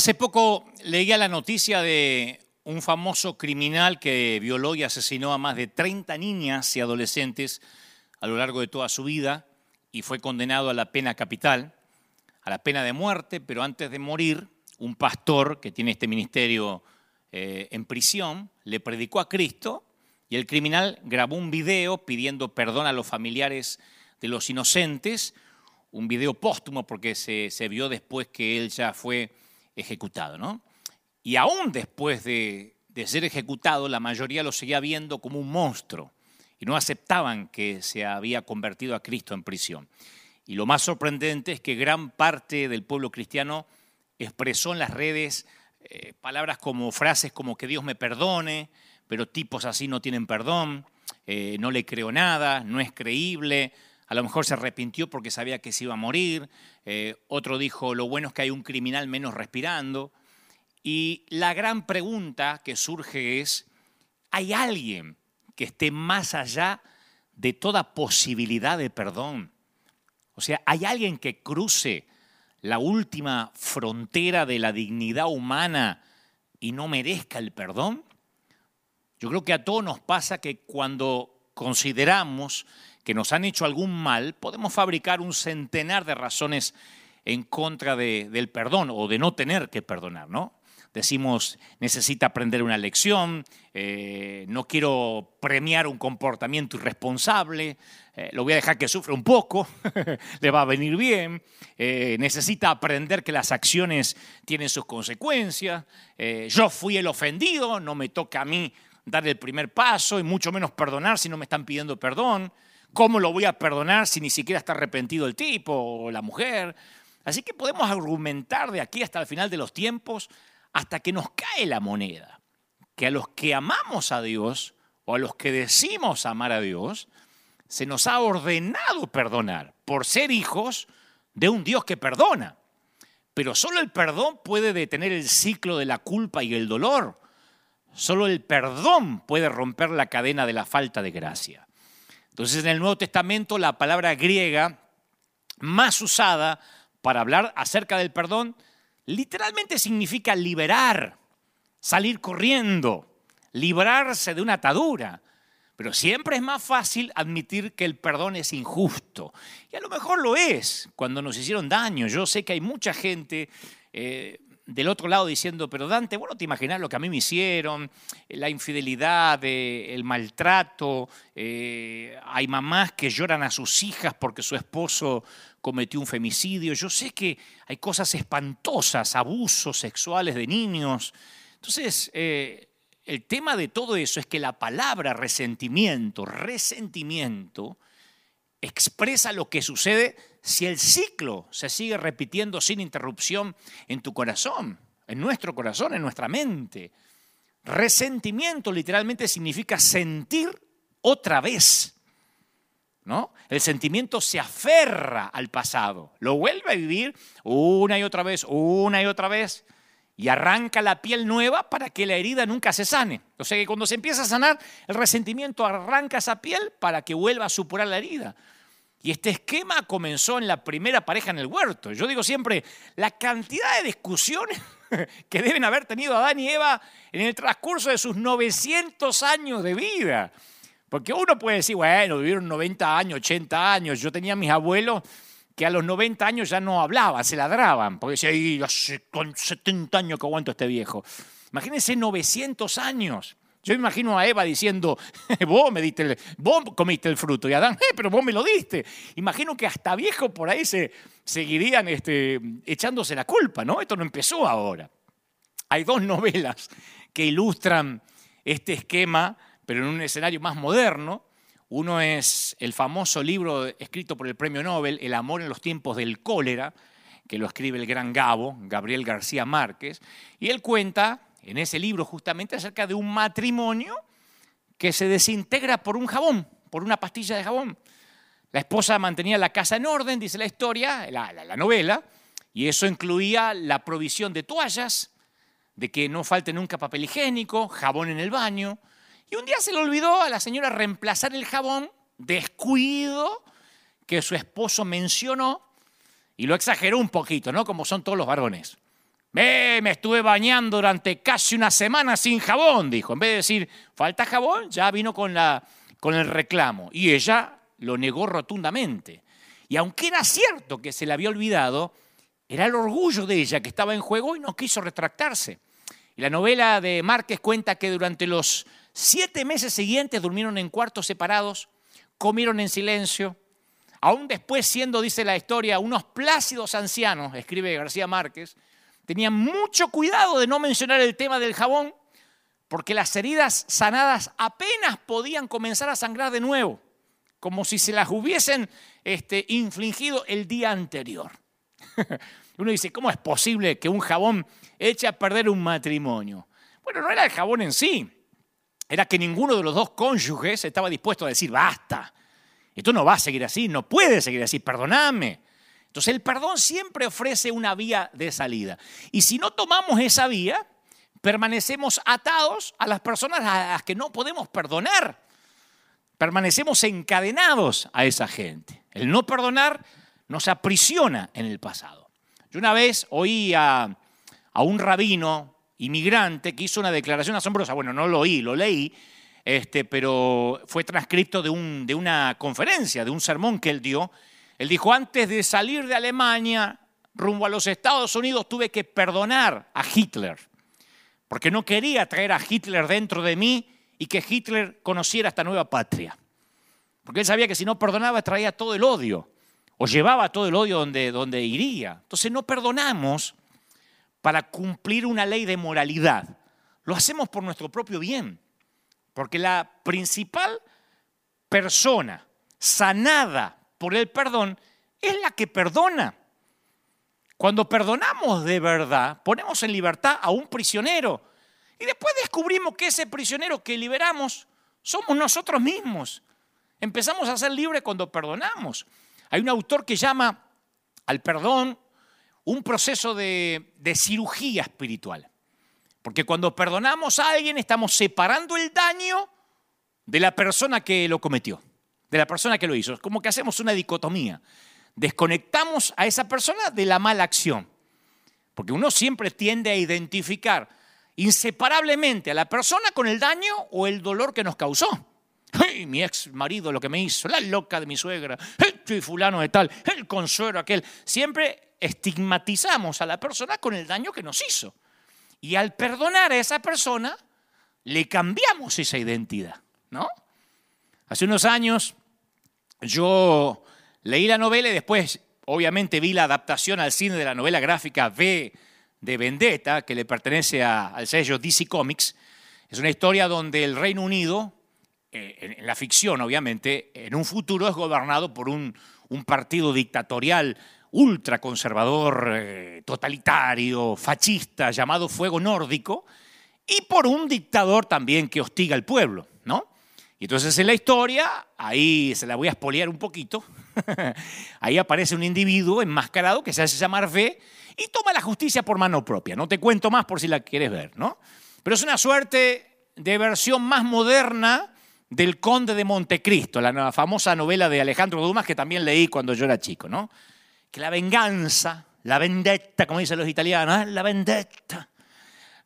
Hace poco leía la noticia de un famoso criminal que violó y asesinó a más de 30 niñas y adolescentes a lo largo de toda su vida y fue condenado a la pena capital, a la pena de muerte, pero antes de morir, un pastor que tiene este ministerio eh, en prisión le predicó a Cristo y el criminal grabó un video pidiendo perdón a los familiares de los inocentes, un video póstumo porque se, se vio después que él ya fue ejecutado, ¿no? Y aún después de, ser ejecutado, la mayoría lo seguía viendo como un monstruo y no aceptaban que se había convertido a Cristo en prisión. Y lo más sorprendente es que gran parte del pueblo cristiano expresó en las redes eh, palabras como frases como que Dios me perdone, pero tipos así no tienen perdón, eh, no le creo nada, no es creíble, a lo mejor se arrepintió porque sabía que se iba a morir, eh, otro dijo, lo bueno es que hay un criminal menos respirando. Y la gran pregunta que surge es, ¿hay alguien que esté más allá de toda posibilidad de perdón? O sea, ¿hay alguien que cruce la última frontera de la dignidad humana y no merezca el perdón? Yo creo que a todos nos pasa que cuando consideramos que nos han hecho algún mal, podemos fabricar un centenar de razones en contra del perdón o de no tener que perdonar, ¿no? Decimos, necesita aprender una lección, eh, no quiero premiar un comportamiento irresponsable, eh, lo voy a dejar que sufra un poco, le va a venir bien, eh, necesita aprender que las acciones tienen sus consecuencias, yo fui el ofendido, no me toca a mí dar el primer paso y mucho menos perdonar si no me están pidiendo perdón. ¿Cómo lo voy a perdonar si ni siquiera está arrepentido el tipo o la mujer? Así que podemos argumentar de aquí hasta el final de los tiempos hasta que nos cae la moneda, que a los que amamos a Dios o a los que decimos amar a Dios, se nos ha ordenado perdonar por ser hijos de un Dios que perdona. Pero solo el perdón puede detener el ciclo de la culpa y el dolor. Solo el perdón puede romper la cadena de la falta de gracia. Entonces en el Nuevo Testamento la palabra griega más usada para hablar acerca del perdón literalmente significa liberar, salir corriendo, librarse de una atadura. Pero siempre es más fácil admitir que el perdón es injusto. Y a lo mejor lo es cuando nos hicieron daño. Yo sé que hay mucha gente eh, del otro lado diciendo, pero Dante, bueno, te imaginas lo que a mí me hicieron, la infidelidad, eh, el maltrato, eh, hay mamás que lloran a sus hijas porque su esposo cometió un femicidio, yo sé que hay cosas espantosas, abusos sexuales de niños. Entonces, eh, el tema de todo eso es que la palabra resentimiento, resentimiento, expresa lo que sucede si el ciclo se sigue repitiendo sin interrupción en tu corazón, en nuestro corazón, en nuestra mente. Resentimiento literalmente significa sentir otra vez. ¿No? El sentimiento se aferra al pasado, lo vuelve a vivir una y otra vez, una y otra vez, y arranca la piel nueva para que la herida nunca se sane. O sea que cuando se empieza a sanar, el resentimiento arranca esa piel para que vuelva a supurar la herida. Y este esquema comenzó en la primera pareja en el huerto. Yo digo siempre, la cantidad de discusiones que deben haber tenido Adán y Eva en el transcurso de sus 900 años de vida. Porque uno puede decir, bueno, vivieron 90 años, 80 años. Yo tenía mis abuelos que a los 90 años ya no hablaban, se ladraban. Porque decía, con 70 años que aguanto este viejo. Imagínense 900 años. Yo imagino a Eva diciendo, vos me diste el, vos comiste el fruto y Adán, eh, pero vos me lo diste. Imagino que hasta viejo por ahí se seguirían este, echándose la culpa, ¿no? Esto no empezó ahora. Hay dos novelas que ilustran este esquema, pero en un escenario más moderno. Uno es el famoso libro escrito por el premio Nobel, El amor en los tiempos del cólera, que lo escribe el gran Gabo, Gabriel García Márquez, y él cuenta en ese libro justamente acerca de un matrimonio que se desintegra por un jabón, por una pastilla de jabón. La esposa mantenía la casa en orden, dice la historia, la, novela, y eso incluía la provisión de toallas, de que no falte nunca papel higiénico, jabón en el baño. Y un día se le olvidó a la señora reemplazar el jabón, descuido que su esposo mencionó, y lo exageró un poquito, ¿no? Como son todos los varones. me estuve bañando durante casi una semana sin jabón, dijo. En vez de decir, falta jabón, ya vino con, la, con el reclamo. Y ella lo negó rotundamente. Y aunque era cierto que se le había olvidado, era el orgullo de ella que estaba en juego y no quiso retractarse. Y la novela de Márquez cuenta que durante los siete meses siguientes durmieron en cuartos separados, comieron en silencio, aún después siendo, dice la historia, unos plácidos ancianos, escribe García Márquez, tenían mucho cuidado de no mencionar el tema del jabón, porque las heridas sanadas apenas podían comenzar a sangrar de nuevo, como si se las hubiesen este, infligido el día anterior. Uno dice, ¿cómo es posible que un jabón eche a perder un matrimonio? Bueno, no era el jabón en sí, era que ninguno de los dos cónyuges estaba dispuesto a decir, basta, esto no va a seguir así, no puede seguir así, perdoname. Entonces el perdón siempre ofrece una vía de salida. Y si no tomamos esa vía, permanecemos atados a las personas a las que no podemos perdonar. Permanecemos encadenados a esa gente. El no perdonar nos aprisiona en el pasado. Yo una vez oí a, un rabino inmigrante que hizo una declaración asombrosa. Bueno, no lo oí, lo leí, este, pero fue transcripto de, un, de una conferencia, de un sermón que él dio. Él dijo, antes de salir de Alemania rumbo a los Estados Unidos tuve que perdonar a Hitler, porque no quería traer a Hitler dentro de mí y que Hitler conociera esta nueva patria. Porque él sabía que si no perdonaba traía todo el odio o llevaba todo el odio donde, donde iría. Entonces no perdonamos para cumplir una ley de moralidad. Lo hacemos por nuestro propio bien. Porque la principal persona sanada por el perdón es la que perdona. Cuando perdonamos de verdad, ponemos en libertad a un prisionero. Y después descubrimos que ese prisionero que liberamos somos nosotros mismos. Empezamos a ser libres cuando perdonamos. Hay un autor que llama al perdón un proceso de, cirugía espiritual. Porque cuando perdonamos a alguien estamos separando el daño de la persona que lo cometió, de la persona que lo hizo. Es como que hacemos una dicotomía. Desconectamos a esa persona de la mala acción. Porque uno siempre tiende a identificar inseparablemente a la persona con el daño o el dolor que nos causó mi ex marido lo que me hizo, la loca de mi suegra, el fulano de tal, el consuelo aquel. Siempre estigmatizamos a la persona con el daño que nos hizo. Y al perdonar a esa persona, le cambiamos esa identidad, ¿no? Hace unos años yo leí la novela y después, obviamente, vi la adaptación al cine de la novela gráfica V de Vendetta, que le pertenece al sello DC Comics. Es una historia donde el Reino Unido eh, en la ficción obviamente, en un futuro es gobernado por un, partido dictatorial ultraconservador, eh, totalitario, fascista, llamado Fuego Nórdico, y por un dictador también que hostiga al pueblo, ¿no? Y entonces en la historia, ahí se la voy a espolear un poquito, ahí aparece un individuo enmascarado que se hace llamar V y toma la justicia por mano propia. No te cuento más por si la quieres ver, ¿no? Pero es una suerte de versión más moderna del Conde de Montecristo, la famosa novela de Alejandro Dumas que también leí cuando yo era chico, ¿no? Que la venganza, la vendetta, como dicen los italianos, ¿eh? la vendetta,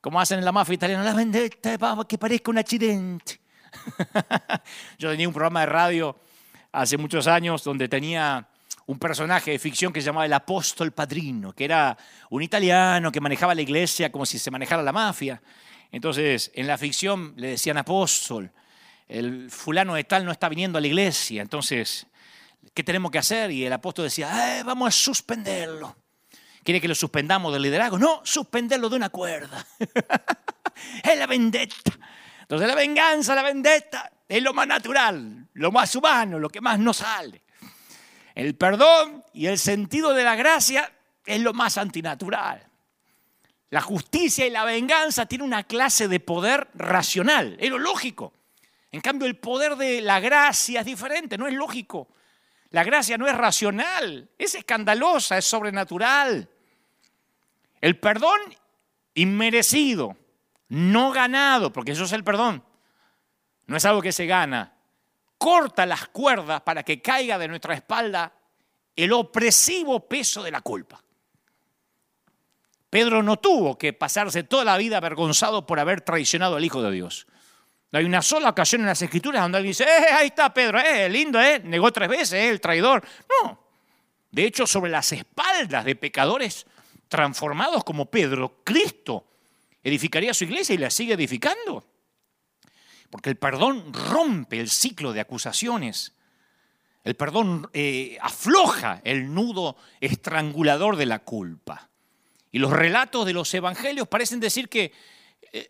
como hacen en la mafia italiana, la vendetta, que parezca un accidente. yo tenía un programa de radio hace muchos años donde tenía un personaje de ficción que se llamaba el apóstol padrino, que era un italiano que manejaba la iglesia como si se manejara la mafia. Entonces, en la ficción le decían apóstol, el fulano de tal no está viniendo a la iglesia, entonces, ¿qué tenemos que hacer? Y el apóstol decía, eh, vamos a suspenderlo. ¿Quiere que lo suspendamos del liderazgo? No, suspenderlo de una cuerda. es la vendetta. Entonces la venganza, la vendetta, es lo más natural, lo más humano, lo que más nos sale. El perdón y el sentido de la gracia es lo más antinatural. La justicia y la venganza tienen una clase de poder racional, es lo lógico. En cambio, el poder de la gracia es diferente, no es lógico. La gracia no es racional, es escandalosa, es sobrenatural. El perdón inmerecido, no ganado, porque eso es el perdón, no es algo que se gana. Corta las cuerdas para que caiga de nuestra espalda el opresivo peso de la culpa. Pedro no tuvo que pasarse toda la vida avergonzado por haber traicionado al Hijo de Dios. No hay una sola ocasión en las Escrituras donde alguien dice, eh, ahí está Pedro, eh, lindo, eh, negó tres veces, eh, el traidor. No. De hecho, sobre las espaldas de pecadores transformados como Pedro, Cristo edificaría su iglesia y la sigue edificando. Porque el perdón rompe el ciclo de acusaciones. El perdón eh, afloja el nudo estrangulador de la culpa. Y los relatos de los evangelios parecen decir que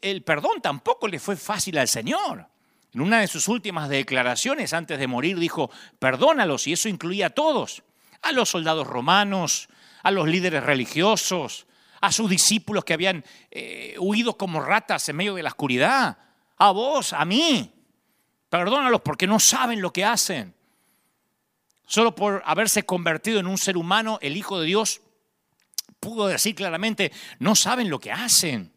el perdón tampoco le fue fácil al Señor. En una de sus últimas declaraciones antes de morir dijo, perdónalos, y eso incluía a todos, a los soldados romanos, a los líderes religiosos, a sus discípulos que habían eh, huido como ratas en medio de la oscuridad, a vos, a mí. Perdónalos porque no saben lo que hacen. Solo por haberse convertido en un ser humano, el Hijo de Dios pudo decir claramente, no saben lo que hacen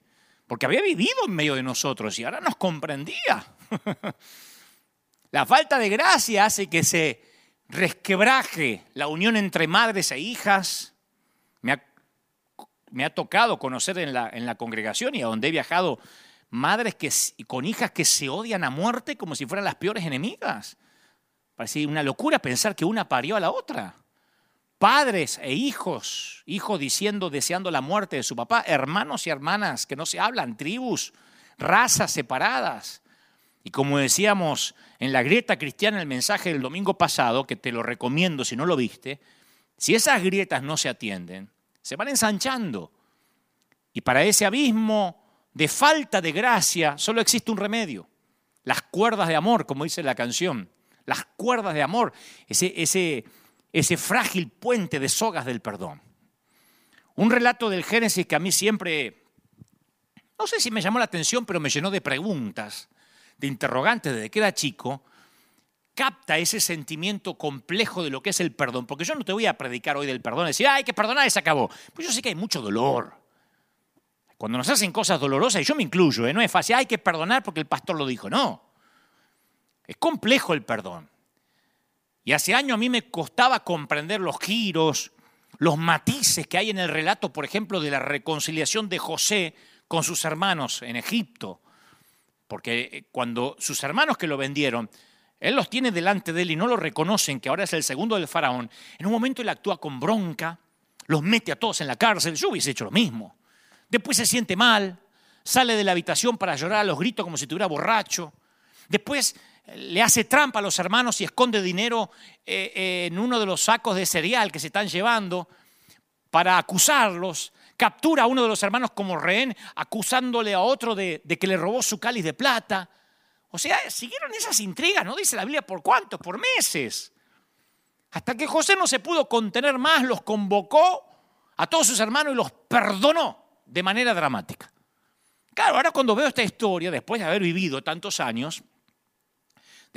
porque había vivido en medio de nosotros y ahora nos comprendía. La falta de gracia hace que se resquebraje la unión entre madres e hijas. Me ha, tocado conocer en la, en la, congregación y a donde he viajado madres que, con hijas que se odian a muerte como si fueran las peores enemigas. Parece una locura pensar que una parió a la otra padres e hijos, hijos diciendo, deseando la muerte de su papá, hermanos y hermanas que no se hablan, tribus, razas separadas. Y como decíamos en la grieta cristiana, el mensaje del domingo pasado, que te lo recomiendo si no lo viste, si esas grietas no se atienden, se van ensanchando. Y para ese abismo de falta de gracia solo existe un remedio, las cuerdas de amor, como dice la canción, las cuerdas de amor, ese, ese, ese frágil puente de sogas del perdón. Un relato del Génesis que a mí siempre, no sé si me llamó la atención, pero me llenó de preguntas, de interrogantes desde que era chico, capta ese sentimiento complejo de lo que es el perdón. Porque yo no te voy a predicar hoy del perdón, decir, hay que perdonar y se acabó. Pues yo sé que hay mucho dolor. Cuando nos hacen cosas dolorosas, y yo me incluyo, ¿eh? no es fácil, hay que perdonar porque el pastor lo dijo. No. Es complejo el perdón. Y hace años a mí me costaba comprender los giros, los matices que hay en el relato, por ejemplo, de la reconciliación de José con sus hermanos en Egipto. Porque eh, cuando sus hermanos que lo vendieron, él los tiene delante de él y no lo reconocen, que ahora es el segundo del faraón, en un momento él actúa con bronca, los mete a todos en la cárcel, yo hubiese hecho lo mismo. Después se siente mal, sale de la habitación para llorar a los gritos como si estuviera borracho. Después le hace trampa a los hermanos y esconde dinero eh, eh, en uno de los sacos de cereal que se están llevando para acusarlos. Captura a uno de los hermanos como rehén, acusándole a otro de, que le robó su cáliz de plata. O sea, siguieron esas intrigas, ¿no? Dice la Biblia por cuánto, por meses. Hasta que José no se pudo contener más, los convocó a todos sus hermanos y los perdonó de manera dramática. Claro, ahora cuando veo esta historia, después de haber vivido tantos años,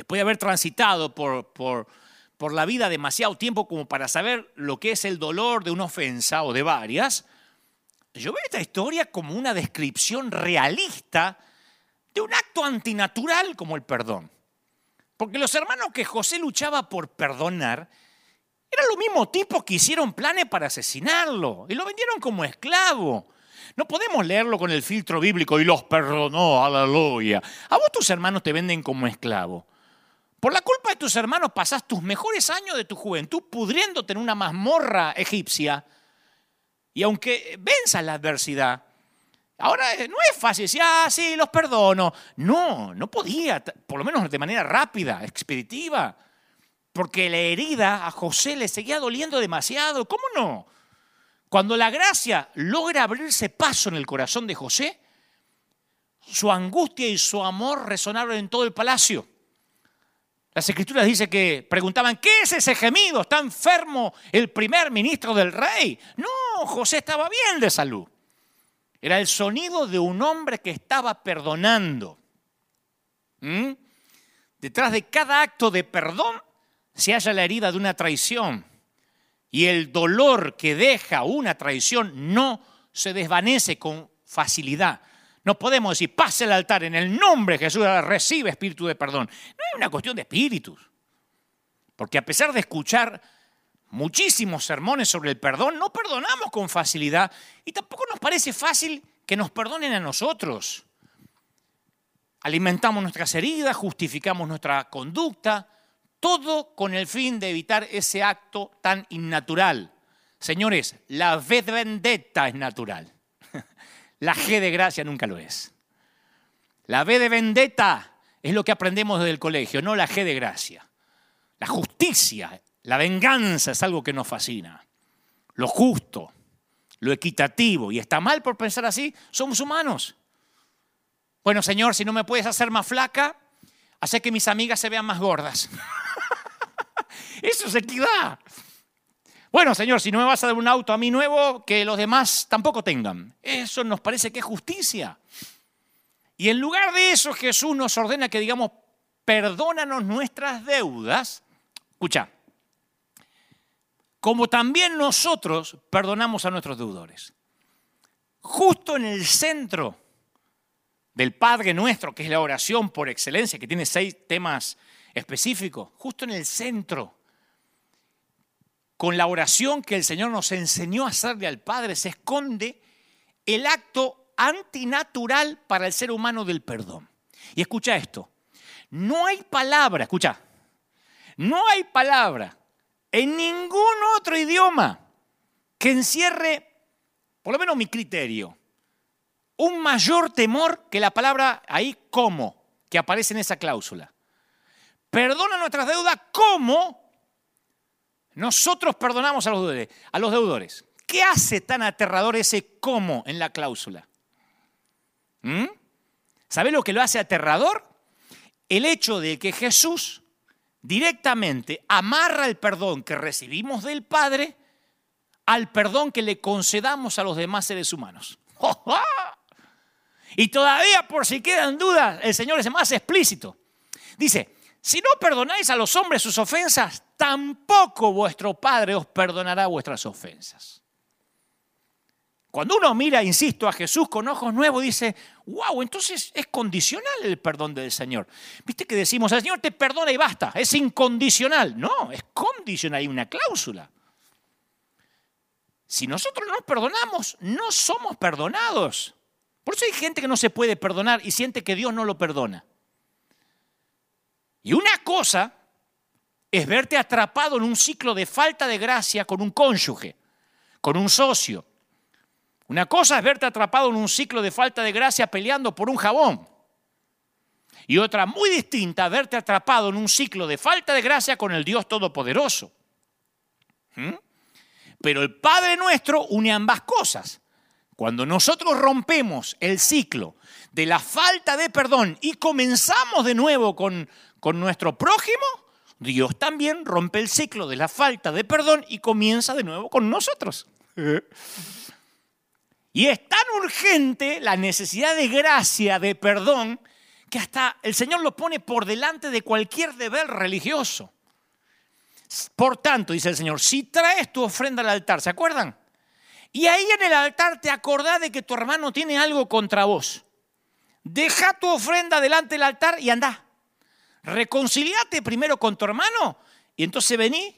después de haber transitado por, por, por la vida demasiado tiempo como para saber lo que es el dolor de una ofensa o de varias, yo veo esta historia como una descripción realista de un acto antinatural como el perdón. Porque los hermanos que José luchaba por perdonar eran los mismos tipos que hicieron planes para asesinarlo y lo vendieron como esclavo. No podemos leerlo con el filtro bíblico y los perdonó, aleluya. A vos tus hermanos te venden como esclavo. Por la culpa de tus hermanos pasás tus mejores años de tu juventud pudriéndote en una mazmorra egipcia. Y aunque venzas la adversidad, ahora no es fácil decir, ah, sí, los perdono. No, no podía, por lo menos de manera rápida, expeditiva. Porque la herida a José le seguía doliendo demasiado. ¿Cómo no? Cuando la gracia logra abrirse paso en el corazón de José, su angustia y su amor resonaron en todo el palacio. Las escrituras dicen que preguntaban, ¿qué es ese gemido? ¿Está enfermo el primer ministro del rey? No, José estaba bien de salud. Era el sonido de un hombre que estaba perdonando. ¿Mm? Detrás de cada acto de perdón se halla la herida de una traición. Y el dolor que deja una traición no se desvanece con facilidad. No podemos decir, pase el altar en el nombre de Jesús, recibe espíritu de perdón. No es una cuestión de espíritus. Porque a pesar de escuchar muchísimos sermones sobre el perdón, no perdonamos con facilidad y tampoco nos parece fácil que nos perdonen a nosotros. Alimentamos nuestras heridas, justificamos nuestra conducta, todo con el fin de evitar ese acto tan innatural. Señores, la vendetta es natural. La G de gracia nunca lo es. La V de vendetta es lo que aprendemos desde el colegio, no la G de gracia. La justicia, la venganza es algo que nos fascina. Lo justo, lo equitativo. Y está mal por pensar así, somos humanos. Bueno, Señor, si no me puedes hacer más flaca, hace que mis amigas se vean más gordas. Eso es equidad. Bueno, Señor, si no me vas a dar un auto a mí nuevo, que los demás tampoco tengan. Eso nos parece que es justicia. Y en lugar de eso, Jesús nos ordena que digamos, perdónanos nuestras deudas. Escucha, como también nosotros perdonamos a nuestros deudores. Justo en el centro del Padre nuestro, que es la oración por excelencia, que tiene seis temas específicos, justo en el centro, con la oración que el Señor nos enseñó a hacerle al Padre, se esconde el acto antinatural para el ser humano del perdón. Y escucha esto, no hay palabra, escucha, no hay palabra en ningún otro idioma que encierre, por lo menos mi criterio, un mayor temor que la palabra ahí como, que aparece en esa cláusula. Perdona nuestras deudas como nosotros perdonamos a los deudores. ¿Qué hace tan aterrador ese como en la cláusula? ¿Mm? ¿Sabe lo que lo hace aterrador? El hecho de que Jesús directamente amarra el perdón que recibimos del Padre al perdón que le concedamos a los demás seres humanos. Y todavía por si quedan dudas, el Señor es más explícito. Dice, si no perdonáis a los hombres sus ofensas, tampoco vuestro Padre os perdonará vuestras ofensas. Cuando uno mira, insisto, a Jesús con ojos nuevos, dice, wow, entonces es condicional el perdón del Señor. Viste que decimos, el Señor te perdona y basta, es incondicional. No, es condicional, hay una cláusula. Si nosotros no nos perdonamos, no somos perdonados. Por eso hay gente que no se puede perdonar y siente que Dios no lo perdona. Y una cosa es verte atrapado en un ciclo de falta de gracia con un cónyuge, con un socio, una cosa es verte atrapado en un ciclo de falta de gracia peleando por un jabón. Y otra muy distinta, verte atrapado en un ciclo de falta de gracia con el Dios Todopoderoso. ¿Mm? Pero el Padre nuestro une ambas cosas. Cuando nosotros rompemos el ciclo de la falta de perdón y comenzamos de nuevo con, con nuestro prójimo, Dios también rompe el ciclo de la falta de perdón y comienza de nuevo con nosotros. Y es tan urgente la necesidad de gracia, de perdón, que hasta el Señor lo pone por delante de cualquier deber religioso. Por tanto, dice el Señor, si traes tu ofrenda al altar, ¿se acuerdan? Y ahí en el altar te acordás de que tu hermano tiene algo contra vos. Deja tu ofrenda delante del altar y anda. Reconciliate primero con tu hermano y entonces vení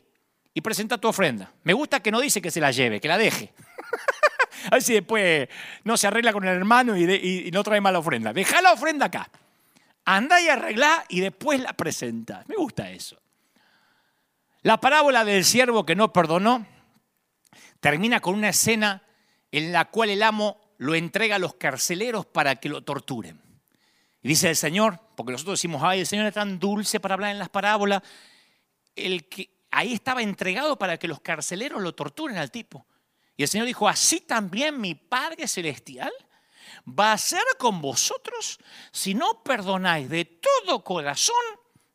y presenta tu ofrenda. Me gusta que no dice que se la lleve, que la deje. A ver si después no se arregla con el hermano y, no trae mala ofrenda. Deja la ofrenda acá. Anda y arregla y después la presenta. Me gusta eso. La parábola del siervo que no perdonó termina con una escena en la cual el amo lo entrega a los carceleros para que lo torturen. Y dice el Señor, porque nosotros decimos, ay, el Señor es tan dulce para hablar en las parábolas, el que ahí estaba entregado para que los carceleros lo torturen al tipo. Y el Señor dijo, así también mi Padre Celestial va a ser con vosotros si no perdonáis de todo corazón,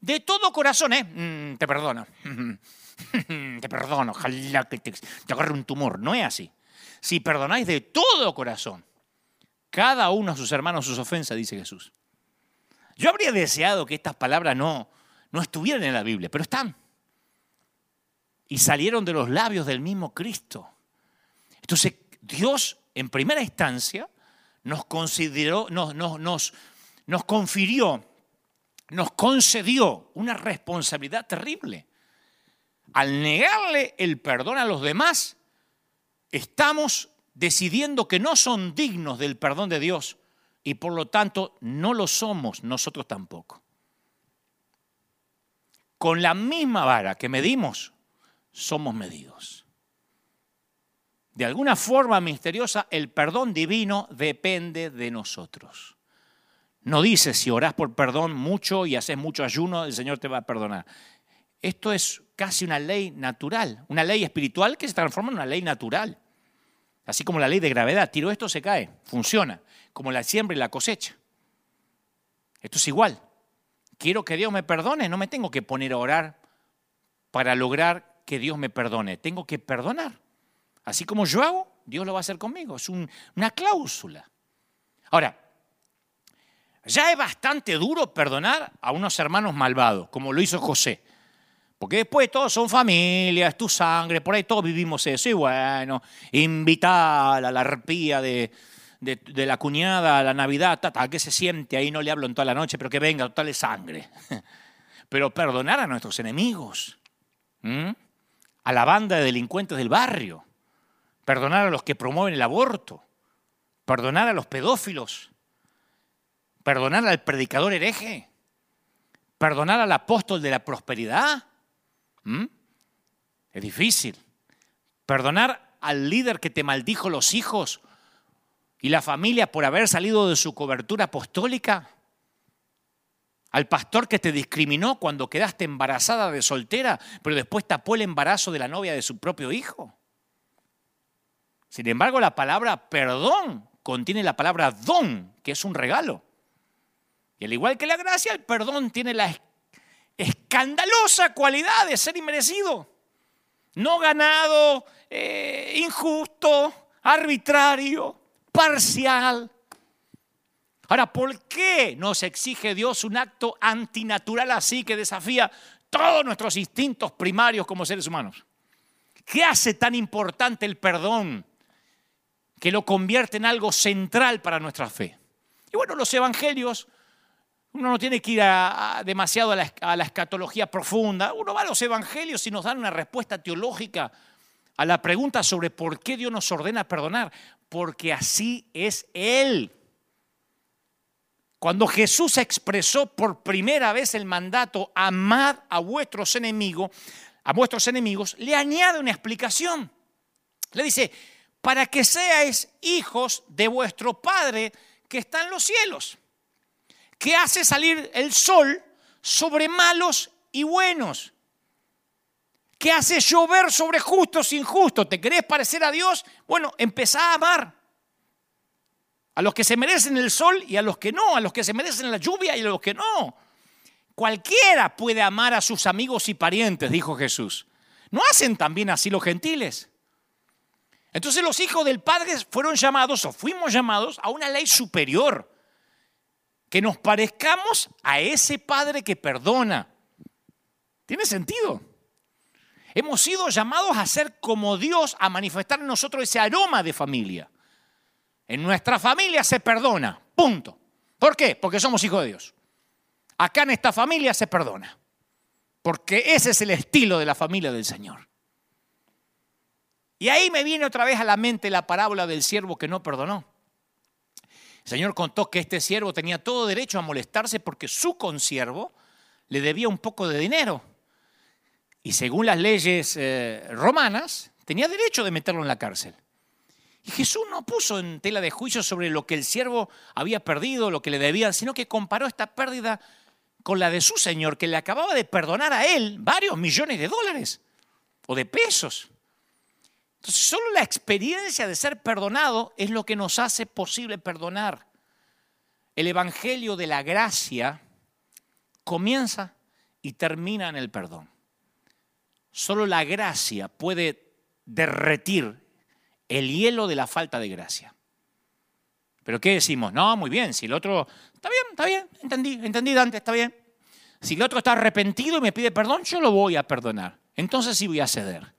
de todo corazón, ¿eh? Mm, te perdono. te perdono, ojalá que te, te agarre un tumor. No es así. Si perdonáis de todo corazón, cada uno a sus hermanos sus ofensas, dice Jesús. Yo habría deseado que estas palabras no, no estuvieran en la Biblia, pero están. Y salieron de los labios del mismo Cristo. Entonces, Dios, en primera instancia, nos consideró, nos, nos, nos confirió, nos concedió una responsabilidad terrible. Al negarle el perdón a los demás, estamos decidiendo que no son dignos del perdón de Dios y por lo tanto no lo somos nosotros tampoco. Con la misma vara que medimos, somos medidos. De alguna forma misteriosa, el perdón divino depende de nosotros. No dice si orás por perdón mucho y haces mucho ayuno, el Señor te va a perdonar. Esto es casi una ley natural, una ley espiritual que se transforma en una ley natural. Así como la ley de gravedad, tiro esto, se cae, funciona, como la siembra y la cosecha. Esto es igual. Quiero que Dios me perdone, no me tengo que poner a orar para lograr que Dios me perdone, tengo que perdonar. Así como yo hago, Dios lo va a hacer conmigo, es una cláusula. Ahora, ya es bastante duro perdonar a unos hermanos malvados, como lo hizo José. Porque después todos son familia, es tu sangre, por ahí todos vivimos eso. Y bueno, invitar a la arpía de, la cuñada a la Navidad, tata, que se siente ahí, no le hablo en toda la noche, pero que venga, total es sangre. Pero perdonar a nuestros enemigos, a la banda de delincuentes del barrio, perdonar a los que promueven el aborto, perdonar a los pedófilos, perdonar al predicador hereje, perdonar al apóstol de la prosperidad ¿Mm? Es difícil. Perdonar al líder que te maldijo los hijos y la familia por haber salido de su cobertura apostólica. Al pastor que te discriminó cuando quedaste embarazada de soltera, pero después tapó el embarazo de la novia de su propio hijo. Sin embargo, la palabra perdón contiene la palabra don, que es un regalo. Y al igual que la gracia, el perdón tiene la escandalosa cualidad de ser inmerecido. No ganado, eh, injusto, arbitrario, parcial. Ahora, ¿por qué nos exige Dios un acto antinatural así que desafía todos nuestros instintos primarios como seres humanos? ¿Qué hace tan importante el perdón que lo convierte en algo central para nuestra fe? Y bueno, los evangelios uno no tiene que ir demasiado a la, a la escatología profunda. Uno va a los evangelios y nos dan una respuesta teológica a la pregunta sobre por qué Dios nos ordena perdonar. Porque así es Él. Cuando Jesús expresó por primera vez el mandato, amad a vuestros enemigos, a vuestros enemigos, le añade una explicación. Le dice, para que seáis hijos de vuestro Padre que está en los cielos que hace salir el sol sobre malos y buenos, que hace llover sobre justos e injustos. ¿Te querés parecer a Dios? Bueno, empezá a amar. A los que se merecen el sol y a los que no, a los que se merecen la lluvia y a los que no. Cualquiera puede amar a sus amigos y parientes, dijo Jesús. ¿No hacen también así los gentiles? Entonces los hijos del Padre fueron llamados o fuimos llamados a una ley superior que nos parezcamos a ese Padre que perdona. ¿Tiene sentido? Hemos sido llamados a ser como Dios, a manifestar en nosotros ese aroma de familia. En nuestra familia se perdona, punto. ¿Por qué? Porque somos hijos de Dios. Acá en esta familia se perdona, porque ese es el estilo de la familia del Señor. Y ahí me viene otra vez a la mente la parábola del siervo que no perdonó. El Señor contó que este siervo tenía todo derecho a molestarse porque su consiervo le debía un poco de dinero. Y según las leyes eh, romanas, tenía derecho de meterlo en la cárcel. Y Jesús no puso en tela de juicio sobre lo que el siervo había perdido, lo que le debían, sino que comparó esta pérdida con la de su Señor, que le acababa de perdonar a él varios millones de dólares o de pesos. Entonces, solo la experiencia de ser perdonado es lo que nos hace posible perdonar. El Evangelio de la gracia comienza y termina en el perdón. Solo la gracia puede derretir el hielo de la falta de gracia. Pero ¿qué decimos? No, muy bien, si el otro, está bien, está bien, entendí, entendí Dante, está bien. Si el otro está arrepentido y me pide perdón, yo lo voy a perdonar. Entonces sí voy a ceder.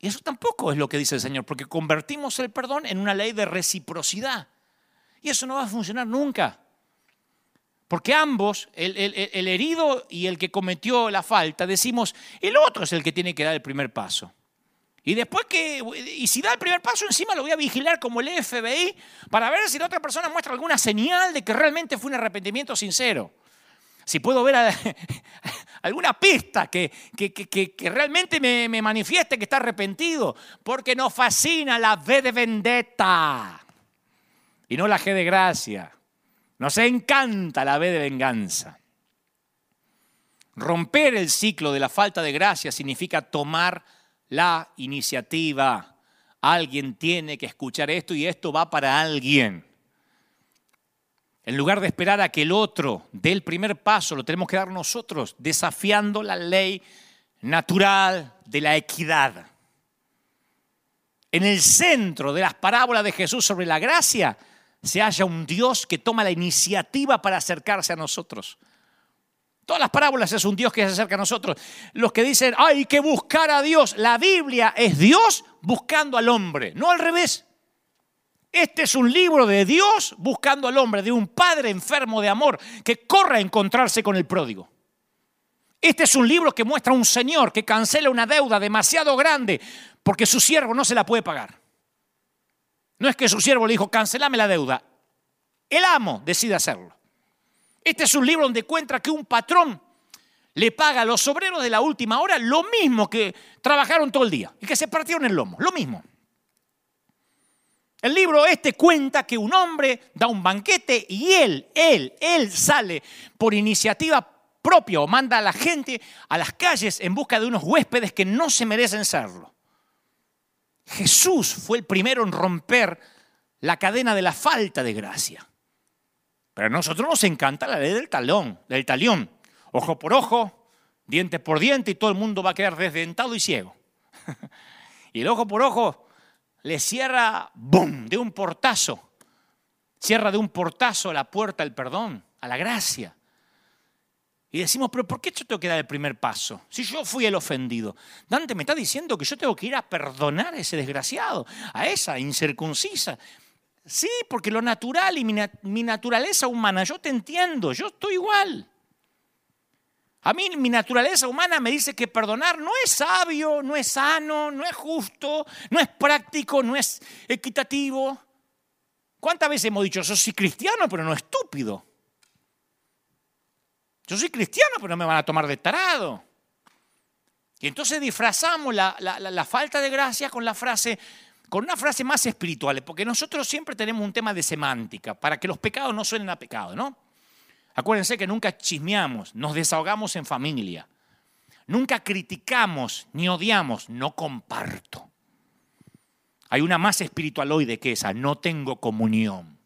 Y eso tampoco es lo que dice el Señor, porque convertimos el perdón en una ley de reciprocidad. Y eso no va a funcionar nunca. Porque ambos, el, herido y el que cometió la falta, decimos, el otro es el que tiene que dar el primer paso. Y después que, y si da el primer paso, encima lo voy a vigilar como el FBI para ver si la otra persona muestra alguna señal de que realmente fue un arrepentimiento sincero. Si puedo ver alguna pista que, que, realmente me, me, manifieste que está arrepentido. Porque nos fascina la V de vendetta y no la G de gracia. Nos encanta la V de venganza. Romper el ciclo de la falta de gracia significa tomar la iniciativa. Alguien tiene que escuchar esto y esto va para alguien. En lugar de esperar a que el otro dé el primer paso, lo tenemos que dar nosotros, desafiando la ley natural de la equidad. En el centro de las parábolas de Jesús sobre la gracia se halla un Dios que toma la iniciativa para acercarse a nosotros. Todas las parábolas es un Dios que se acerca a nosotros. Los que dicen, hay que buscar a Dios. La Biblia es Dios buscando al hombre, no al revés. Este es un libro de Dios buscando al hombre, de un padre enfermo de amor que corre a encontrarse con el pródigo. Este es un libro que muestra a un señor que cancela una deuda demasiado grande porque su siervo no se la puede pagar. No es que su siervo le dijo, cancelame la deuda. El amo decide hacerlo. Este es un libro donde encuentra que un patrón le paga a los obreros de la última hora lo mismo que trabajaron todo el día y que se partieron el lomo, lo mismo. El libro este cuenta que un hombre da un banquete y él, él, él sale por iniciativa propia o manda a la gente a las calles en busca de unos huéspedes que no se merecen serlo. Jesús fue el primero en romper la cadena de la falta de gracia. Pero a nosotros nos encanta la ley del talón, del talión. Ojo por ojo, diente por diente y todo el mundo va a quedar desdentado y ciego. y el ojo por ojo le cierra, ¡bum!, de un portazo. Cierra de un portazo la puerta al perdón, a la gracia. Y decimos, pero ¿por qué yo tengo que dar el primer paso? Si yo fui el ofendido. Dante me está diciendo que yo tengo que ir a perdonar a ese desgraciado, a esa incircuncisa. Sí, porque lo natural y mi naturaleza humana, yo te entiendo, yo estoy igual. A mí mi naturaleza humana me dice que perdonar no es sabio, no es sano, no es justo, no es práctico, no es equitativo. ¿Cuántas veces hemos dicho, yo soy cristiano, pero no estúpido? Yo soy cristiano, pero no me van a tomar de tarado. Y entonces disfrazamos la, falta de gracia con la frase, con una frase más espiritual, porque nosotros siempre tenemos un tema de semántica, para que los pecados no suenen a pecado, ¿no? Acuérdense que nunca chismeamos, nos desahogamos en familia. Nunca criticamos ni odiamos, no comparto. Hay una más espiritualoide que esa, no tengo comunión.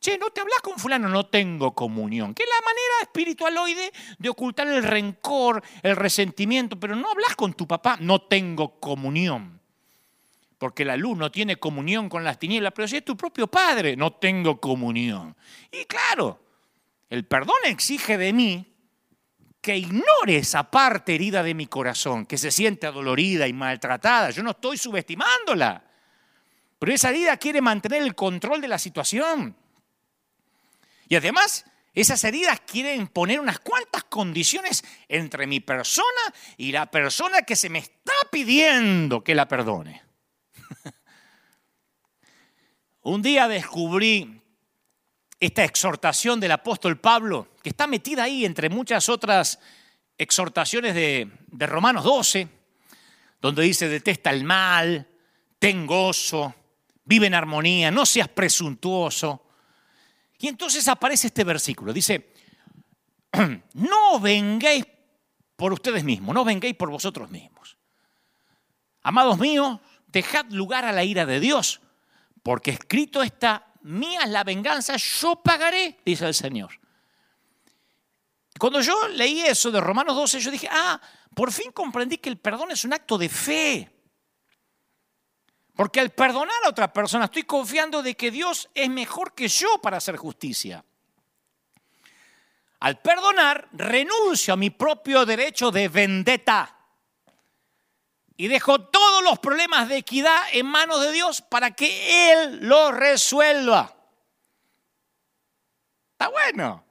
Che, no te hablas con fulano, no tengo comunión. Que es la manera espiritualoide de ocultar el rencor, el resentimiento, pero no hablas con tu papá, no tengo comunión. Porque la luz no tiene comunión con las tinieblas, pero si es tu propio padre, no tengo comunión. Y claro, el perdón exige de mí que ignore esa parte herida de mi corazón, que se siente adolorida y maltratada. Yo no estoy subestimándola. Pero esa herida quiere mantener el control de la situación. Y además, esas heridas quieren poner unas cuantas condiciones entre mi persona y la persona que se me está pidiendo que la perdone. Un día descubrí esta exhortación del apóstol Pablo, que está metida ahí entre muchas otras exhortaciones de, de Romanos 12, donde dice, detesta el mal, ten gozo, vive en armonía, no seas presuntuoso. Y entonces aparece este versículo. Dice, no vengáis por ustedes mismos, no vengáis por vosotros mismos. Amados míos, dejad lugar a la ira de Dios, porque escrito está, mía es la venganza, yo pagaré, dice el Señor. Cuando yo leí eso de Romanos 12, yo dije, ah, por fin comprendí que el perdón es un acto de fe. Porque al perdonar a otra persona estoy confiando de que Dios es mejor que yo para hacer justicia. Al perdonar renuncio a mi propio derecho de vendetta y dejo todos los problemas de equidad en manos de Dios para que Él los resuelva. Está bueno.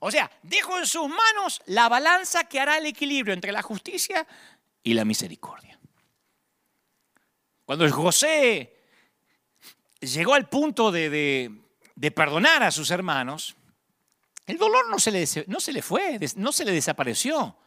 O sea, dejo en sus manos la balanza que hará el equilibrio entre la justicia y la misericordia. Cuando José llegó al punto de, perdonar a sus hermanos, el dolor no se, le, no se le fue, no se le desapareció.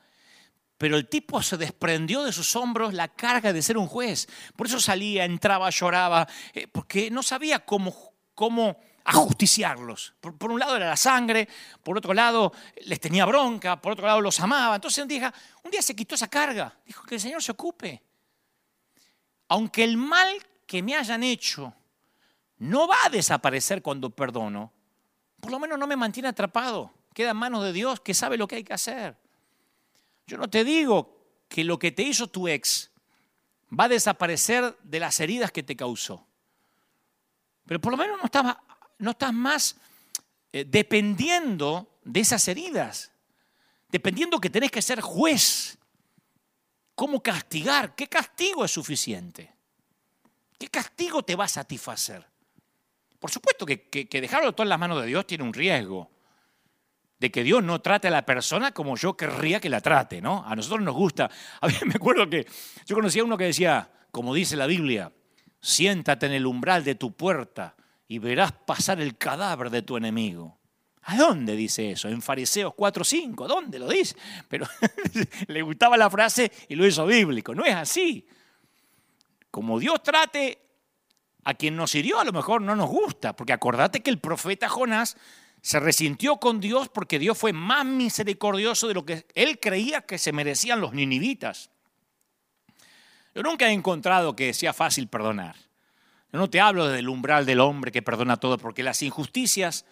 Pero el tipo se desprendió de sus hombros la carga de ser un juez. Por eso salía, entraba, lloraba, eh, porque no sabía cómo, cómo ajusticiarlos. Por, un lado era la sangre, por otro lado les tenía bronca, por otro lado los amaba. Entonces un día, un día se quitó esa carga, dijo que el Señor se ocupe. Aunque el mal que me hayan hecho no va a desaparecer cuando perdono, por lo menos no me mantiene atrapado. Queda en manos de Dios que sabe lo que hay que hacer. Yo no te digo que lo que te hizo tu ex va a desaparecer de las heridas que te causó. Pero por lo menos no estás, más eh, dependiendo de esas heridas. Dependiendo que tenés que ser juez. ¿Cómo castigar? ¿Qué castigo es suficiente? ¿Qué castigo te va a satisfacer? Por supuesto que, que dejarlo todo en las manos de Dios tiene un riesgo de que Dios no trate a la persona como yo querría que la trate, ¿no? A nosotros nos gusta. A mí me acuerdo que yo conocía a uno que decía, como dice la Biblia, siéntate en el umbral de tu puerta y verás pasar el cadáver de tu enemigo. ¿A dónde dice eso? En Fariseos 4.5, ¿dónde lo dice? Pero le gustaba la frase y lo hizo bíblico. No es así. Como Dios trate a quien nos hirió, a lo mejor no nos gusta, porque acordate que el profeta Jonás se resintió con Dios porque Dios fue más misericordioso de lo que él creía que se merecían los ninivitas. Yo nunca he encontrado que sea fácil perdonar. Yo no te hablo del umbral del hombre que perdona todo, porque las injusticias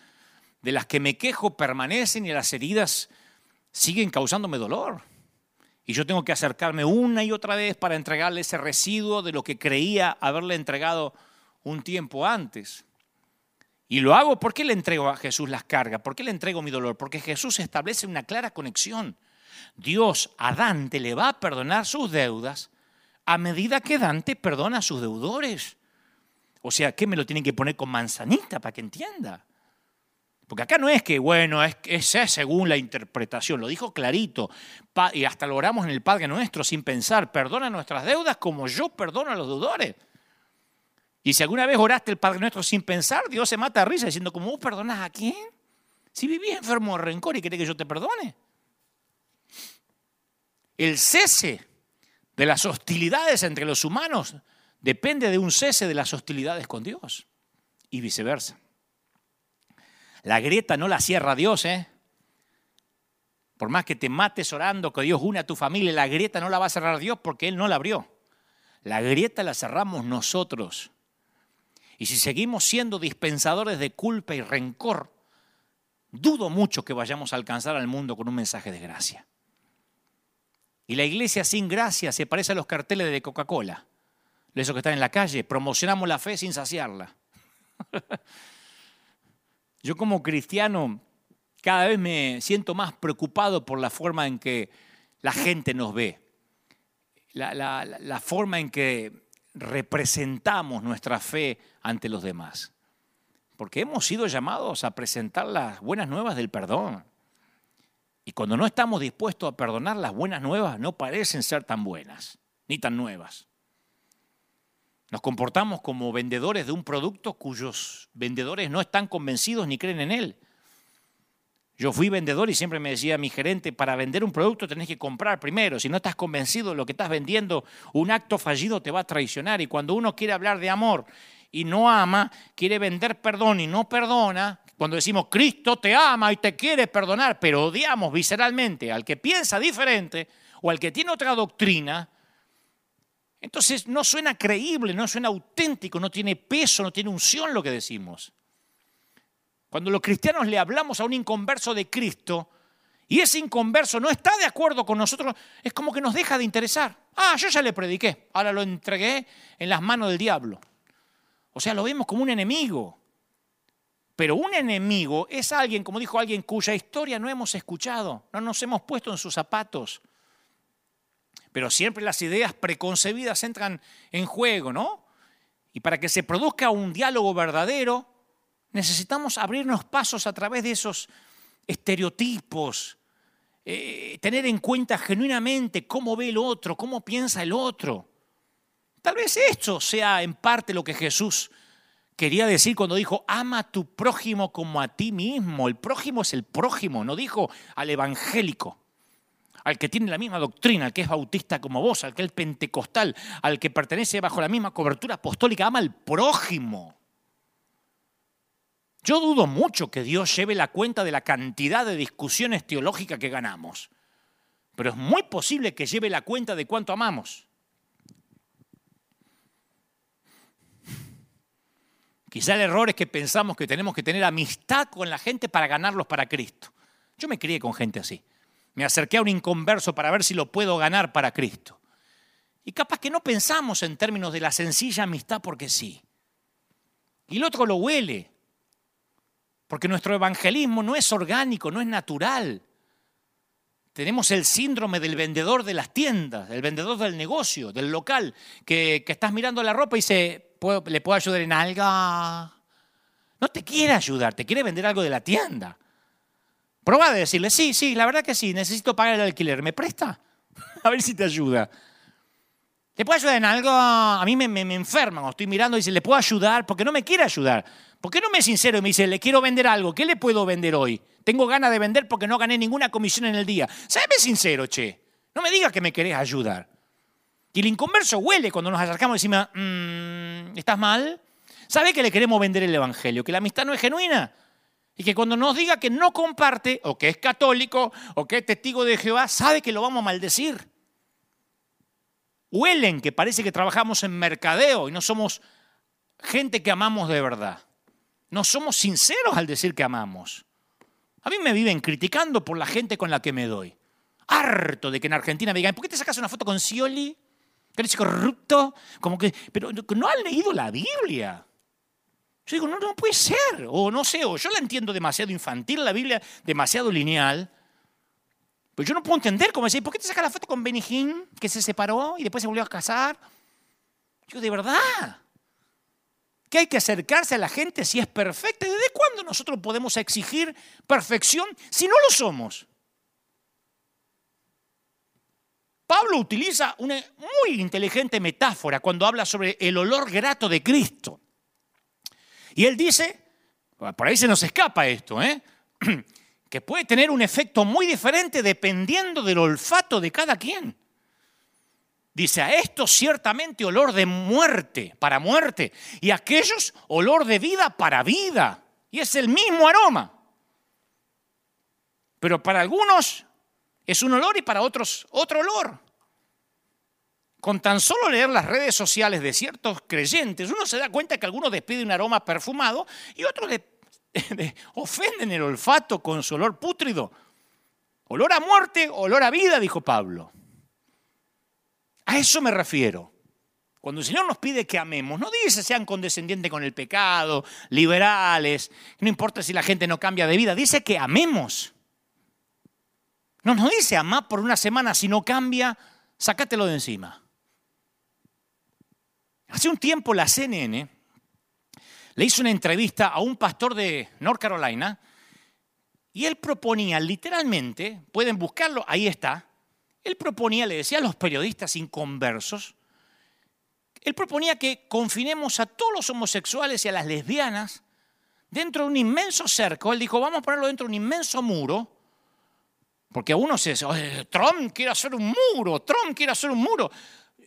de las que me quejo permanecen y las heridas siguen causándome dolor. Y yo tengo que acercarme una y otra vez para entregarle ese residuo de lo que creía haberle entregado un tiempo antes. Y lo hago, porque le entrego a Jesús las cargas? ¿Por qué le entrego mi dolor? Porque Jesús establece una clara conexión. Dios a Dante le va a perdonar sus deudas a medida que Dante perdona a sus deudores. O sea, ¿qué me lo tienen que poner con manzanita para que entienda? Porque acá no es que, bueno, es, es según la interpretación, lo dijo clarito, y hasta lo oramos en el Padre Nuestro sin pensar, perdona nuestras deudas como yo perdono a los deudores. Y si alguna vez oraste el Padre Nuestro sin pensar, Dios se mata a risa diciendo, ¿cómo vos perdonás a quién? Si vivís enfermo de rencor y querés que yo te perdone. El cese de las hostilidades entre los humanos depende de un cese de las hostilidades con Dios y viceversa. La grieta no la cierra Dios, ¿eh? Por más que te mates orando que Dios une a tu familia, la grieta no la va a cerrar Dios porque Él no la abrió. La grieta la cerramos nosotros. Y si seguimos siendo dispensadores de culpa y rencor, dudo mucho que vayamos a alcanzar al mundo con un mensaje de gracia. Y la iglesia sin gracia se parece a los carteles de Coca-Cola, esos que están en la calle, promocionamos la fe sin saciarla. Yo como cristiano cada vez me siento más preocupado por la forma en que la gente nos ve, la, la forma en que representamos nuestra fe ante los demás. Porque hemos sido llamados a presentar las buenas nuevas del perdón. Y cuando no estamos dispuestos a perdonar, las buenas nuevas no parecen ser tan buenas, ni tan nuevas. Nos comportamos como vendedores de un producto cuyos vendedores no están convencidos ni creen en él. Yo fui vendedor y siempre me decía mi gerente, para vender un producto tenés que comprar primero. Si no estás convencido de lo que estás vendiendo, un acto fallido te va a traicionar. Y cuando uno quiere hablar de amor y no ama, quiere vender perdón y no perdona, cuando decimos Cristo te ama y te quiere perdonar, pero odiamos visceralmente al que piensa diferente o al que tiene otra doctrina, entonces no suena creíble, no suena auténtico, no tiene peso, no tiene unción lo que decimos. Cuando los cristianos le hablamos a un inconverso de Cristo y ese inconverso no está de acuerdo con nosotros, es como que nos deja de interesar. Ah, yo ya le prediqué, ahora lo entregué en las manos del diablo. O sea, lo vemos como un enemigo. Pero un enemigo es alguien, como dijo alguien, cuya historia no hemos escuchado, no nos hemos puesto en sus zapatos. Pero siempre las ideas preconcebidas entran en juego, ¿no? Y para que se produzca un diálogo verdadero, necesitamos abrirnos pasos a través de esos, estereotipos, eh, tener en cuenta genuinamente cómo ve el otro, cómo piensa el otro. Tal vez esto sea en parte lo que Jesús quería decir cuando dijo, ama a tu prójimo como a ti mismo. El prójimo es el prójimo, no dijo al evangélico, al que tiene la misma doctrina, al que es bautista como vos, al que es pentecostal, al que pertenece bajo la misma cobertura apostólica, ama al prójimo. Yo dudo mucho que Dios lleve la cuenta de la cantidad de discusiones teológicas que ganamos, pero es muy posible que lleve la cuenta de cuánto amamos. Quizá el error es que pensamos que tenemos que tener amistad con la gente para ganarlos para Cristo. Yo me crié con gente así. Me acerqué a un inconverso para ver si lo puedo ganar para Cristo. Y capaz que no pensamos en términos de la sencilla amistad porque sí. Y el otro lo huele. Porque nuestro evangelismo no es orgánico, no es natural. Tenemos el síndrome del vendedor de las tiendas, del vendedor del negocio, del local, que, que estás mirando la ropa y dice, ¿le puedo ayudar en algo? No te quiere ayudar, te quiere vender algo de la tienda. Proba a decirle, sí, sí, la verdad que sí, necesito pagar el alquiler, ¿me presta? a ver si te ayuda. ¿Le puedo ayudar en algo? A mí me, me, me estoy mirando y dice, ¿le puedo ayudar? Porque no me quiere ayudar. ¿Por qué no me es sincero y me dice, le quiero vender algo? ¿Qué le puedo vender hoy? Tengo ganas de vender porque no gané ninguna comisión en el día. Séme sincero, che. No me digas que me querés ayudar. Y el inconverso huele cuando nos acercamos y decimos, mm, ¿estás mal? ¿Sabe que le queremos vender el Evangelio? Que la amistad no es genuina. Y que cuando nos diga que no comparte, o que es católico, o que es testigo de Jehová, sabe que lo vamos a maldecir. Huelen que parece que trabajamos en mercadeo y no somos gente que amamos de verdad. No somos sinceros al decir que amamos. A mí me viven criticando por la gente con la que me doy. Harto de que en Argentina me digan, ¿por qué te sacas una foto con Scioli? que eres corrupto, como que, pero no han leído la Biblia. Yo digo, no, no puede ser, o no sé, o yo la entiendo demasiado infantil, la Biblia demasiado lineal, pero yo no puedo entender cómo decir, ¿por qué te sacas la foto con Benny que se separó y después se volvió a casar? Yo, de verdad, que hay que acercarse a la gente si es perfecta. ¿Desde cuándo nosotros podemos exigir perfección si no lo somos? Pablo utiliza una muy inteligente metáfora cuando habla sobre el olor grato de Cristo. Y él dice, por ahí se nos escapa esto, ¿eh? que puede tener un efecto muy diferente dependiendo del olfato de cada quien. Dice, a estos ciertamente olor de muerte, para muerte, y a aquellos olor de vida para vida. Y es el mismo aroma. Pero para algunos es un olor y para otros otro olor. Con tan solo leer las redes sociales de ciertos creyentes, uno se da cuenta que algunos despiden un aroma perfumado y otros ofenden el olfato con su olor pútrido. Olor a muerte, olor a vida, dijo Pablo. A eso me refiero. Cuando el Señor nos pide que amemos, no dice sean condescendientes con el pecado, liberales, no importa si la gente no cambia de vida, dice que amemos. No nos dice amar por una semana, si no cambia, sácatelo de encima. Hace un tiempo la CNN le hizo una entrevista a un pastor de North Carolina y él proponía literalmente, pueden buscarlo, ahí está, él proponía, le decía a los periodistas inconversos, él proponía que confinemos a todos los homosexuales y a las lesbianas dentro de un inmenso cerco. Él dijo, vamos a ponerlo dentro de un inmenso muro porque a uno se dice, Trump quiere hacer un muro, Trump quiere hacer un muro.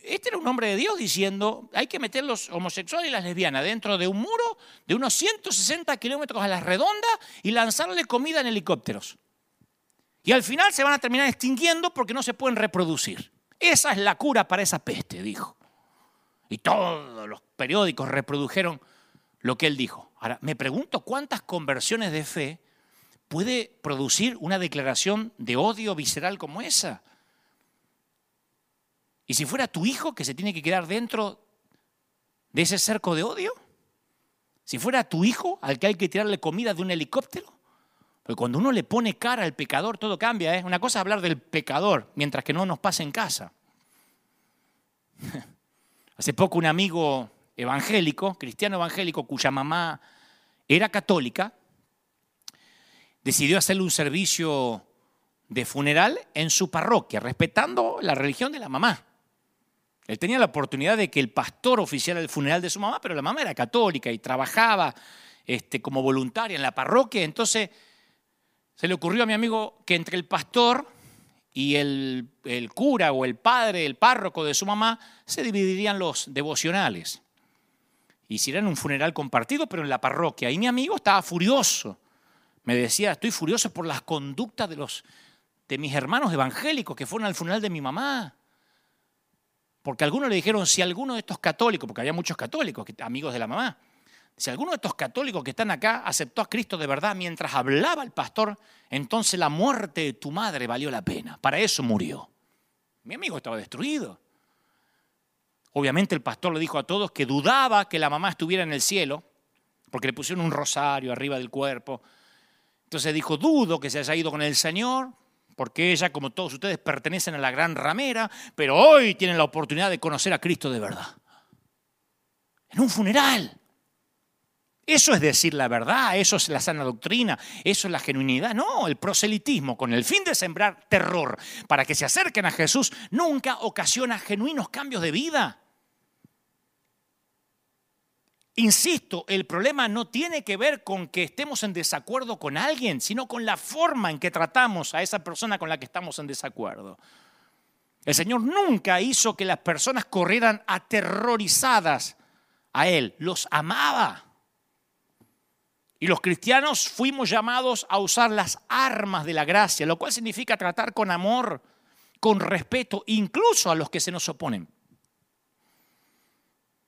Este era un hombre de Dios diciendo, hay que meter los homosexuales y las lesbianas dentro de un muro de unos 160 kilómetros a la redonda y lanzarle comida en helicópteros. Y al final se van a terminar extinguiendo porque no se pueden reproducir. Esa es la cura para esa peste, dijo. Y todos los periódicos reprodujeron lo que él dijo. Ahora, me pregunto cuántas conversiones de fe puede producir una declaración de odio visceral como esa. ¿Y si fuera tu hijo que se tiene que quedar dentro de ese cerco de odio? Si fuera tu hijo al que hay que tirarle comida de un helicóptero? Porque cuando uno le pone cara al pecador, todo cambia. ¿eh? Una cosa es hablar del pecador, mientras que no nos pase en casa. Hace poco un amigo evangélico, cristiano evangélico, cuya mamá era católica, decidió hacerle un servicio de funeral en su parroquia, respetando la religión de la mamá. Él tenía la oportunidad de que el pastor oficiara el funeral de su mamá, pero la mamá era católica y trabajaba este, como voluntaria en la parroquia. Entonces se le ocurrió a mi amigo que entre el pastor y el, el cura o el padre, el párroco de su mamá, se dividirían los devocionales. Hicieran un funeral compartido, pero en la parroquia. Y mi amigo estaba furioso. Me decía, estoy furioso por las conductas de los de mis hermanos evangélicos que fueron al funeral de mi mamá. Porque algunos le dijeron, si alguno de estos católicos, porque había muchos católicos, amigos de la mamá, si alguno de estos católicos que están acá aceptó a Cristo de verdad mientras hablaba el pastor, entonces la muerte de tu madre valió la pena. Para eso murió. Mi amigo estaba destruido. Obviamente el pastor le dijo a todos que dudaba que la mamá estuviera en el cielo, porque le pusieron un rosario arriba del cuerpo. Entonces dijo, dudo que se haya ido con el Señor, porque ella, como todos ustedes, pertenecen a la gran ramera, pero hoy tienen la oportunidad de conocer a Cristo de verdad. En un funeral. Eso es decir la verdad, eso es la sana doctrina, eso es la genuinidad. No, el proselitismo con el fin de sembrar terror para que se acerquen a Jesús nunca ocasiona genuinos cambios de vida. Insisto, el problema no tiene que ver con que estemos en desacuerdo con alguien, sino con la forma en que tratamos a esa persona con la que estamos en desacuerdo. El Señor nunca hizo que las personas corrieran aterrorizadas a Él, los amaba. Y los cristianos fuimos llamados a usar las armas de la gracia, lo cual significa tratar con amor, con respeto, incluso a los que se nos oponen.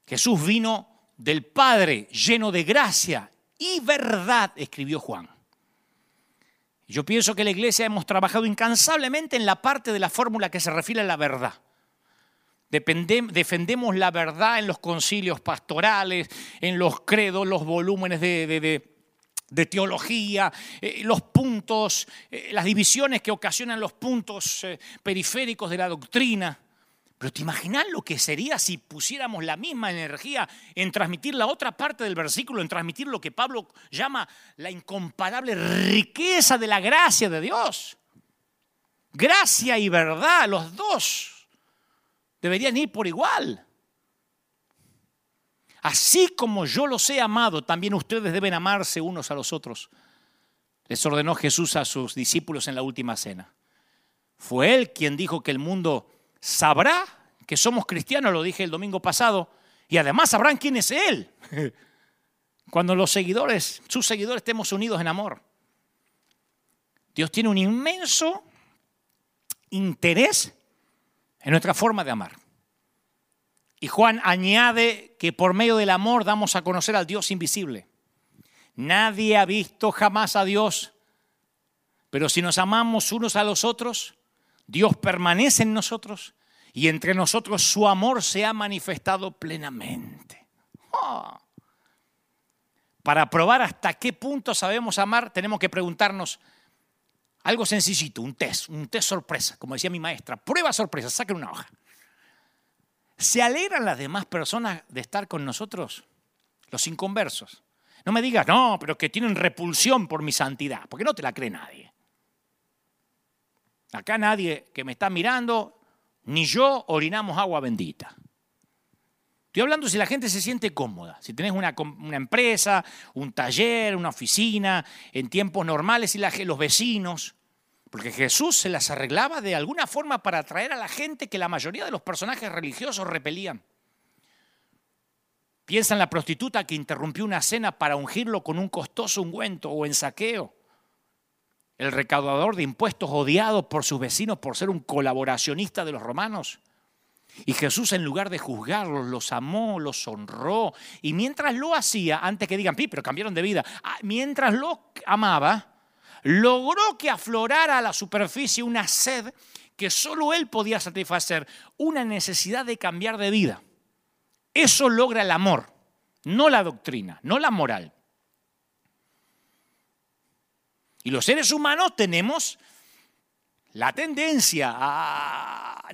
Jesús vino del Padre lleno de gracia y verdad, escribió Juan. Yo pienso que la iglesia hemos trabajado incansablemente en la parte de la fórmula que se refiere a la verdad. defendemos la verdad en los concilios pastorales, en los credos, los volúmenes de, teología, eh, los puntos, eh, las divisiones que ocasionan los puntos eh, periféricos de la doctrina. Pero ¿te imaginas lo que sería si pusiéramos la misma energía en transmitir la otra parte del versículo, en transmitir lo que Pablo llama la incomparable riqueza de la gracia de Dios? Gracia y verdad, los dos deberían ir por igual. Así como yo los he amado, también ustedes deben amarse unos a los otros. Les ordenó Jesús a sus discípulos en la última cena. Fue Él quien dijo que el mundo sabrá que somos cristianos, lo dije el domingo pasado, y además sabrán quién es Él. Cuando los seguidores, sus seguidores, estemos unidos en amor. Dios tiene un inmenso interés en nuestra forma de amar. Y Juan añade que por medio del amor damos a conocer al Dios invisible. Nadie ha visto jamás a Dios, pero si nos amamos unos a los otros, Dios permanece en nosotros y entre nosotros su amor se ha manifestado plenamente. Oh. Para probar hasta qué punto sabemos amar, tenemos que preguntarnos algo sencillito, un test, un test sorpresa, como decía mi maestra, prueba sorpresa, saquen una hoja. ¿Se alegran las demás personas de estar con nosotros? Los inconversos. No me digas, no, pero que tienen repulsión por mi santidad, porque no te la cree nadie. Acá nadie que me está mirando, ni yo orinamos agua bendita. Estoy hablando si la gente se siente cómoda, si tenés una, empresa, un taller, una oficina, en tiempos normales y los vecinos, porque Jesús se las arreglaba de alguna forma para atraer a la gente que la mayoría de los personajes religiosos repelían. Piensa en la prostituta que interrumpió una cena para ungirlo con un costoso ungüento o en saqueo el recaudador de impuestos odiado por sus vecinos por ser un colaboracionista de los romanos. Y Jesús en lugar de juzgarlos, los amó, los honró. Y mientras lo hacía, antes que digan, pi, pero cambiaron de vida, ah, mientras lo amaba, logró que aflorara a la superficie una sed que solo él podía satisfacer, una necesidad de cambiar de vida. Eso logra el amor, no la doctrina, no la moral. Y los seres humanos tenemos la tendencia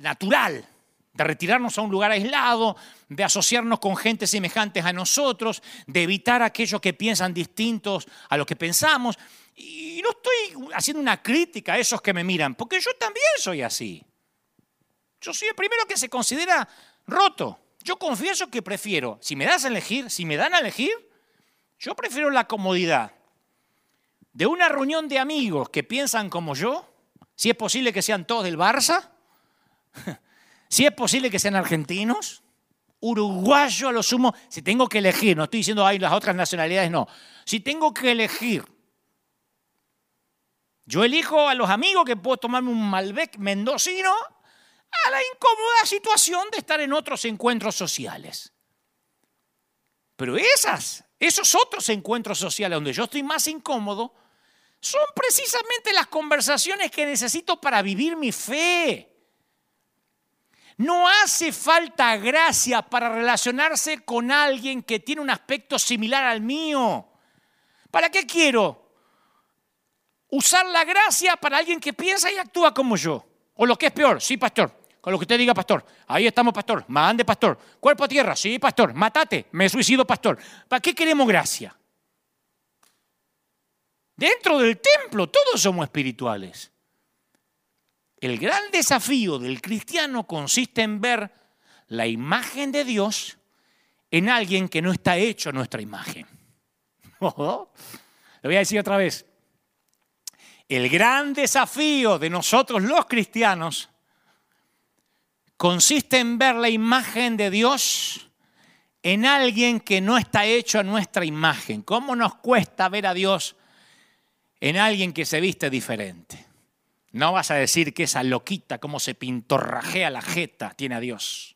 natural de retirarnos a un lugar aislado, de asociarnos con gente semejantes a nosotros, de evitar aquellos que piensan distintos a lo que pensamos. Y no estoy haciendo una crítica a esos que me miran, porque yo también soy así. Yo soy el primero que se considera roto. Yo confieso que prefiero, si me das a elegir, si me dan a elegir, yo prefiero la comodidad de una reunión de amigos que piensan como yo, si es posible que sean todos del Barça, si es posible que sean argentinos, uruguayos a lo sumo, si tengo que elegir, no estoy diciendo hay las otras nacionalidades, no, si tengo que elegir, yo elijo a los amigos que puedo tomarme un Malbec mendocino a la incómoda situación de estar en otros encuentros sociales. Pero esas, esos otros encuentros sociales donde yo estoy más incómodo, son precisamente las conversaciones que necesito para vivir mi fe. No hace falta gracia para relacionarse con alguien que tiene un aspecto similar al mío. ¿Para qué quiero? Usar la gracia para alguien que piensa y actúa como yo. O lo que es peor, sí, pastor, con lo que usted diga, pastor. Ahí estamos, pastor. Mande, pastor. Cuerpo a tierra, sí, pastor. Matate, me suicido, pastor. ¿Para qué queremos gracia? Dentro del templo todos somos espirituales. El gran desafío del cristiano consiste en ver la imagen de Dios en alguien que no está hecho a nuestra imagen. Lo voy a decir otra vez. El gran desafío de nosotros los cristianos consiste en ver la imagen de Dios en alguien que no está hecho a nuestra imagen. ¿Cómo nos cuesta ver a Dios en alguien que se viste diferente? No vas a decir que esa loquita, como se pintorrajea la jeta, tiene a Dios.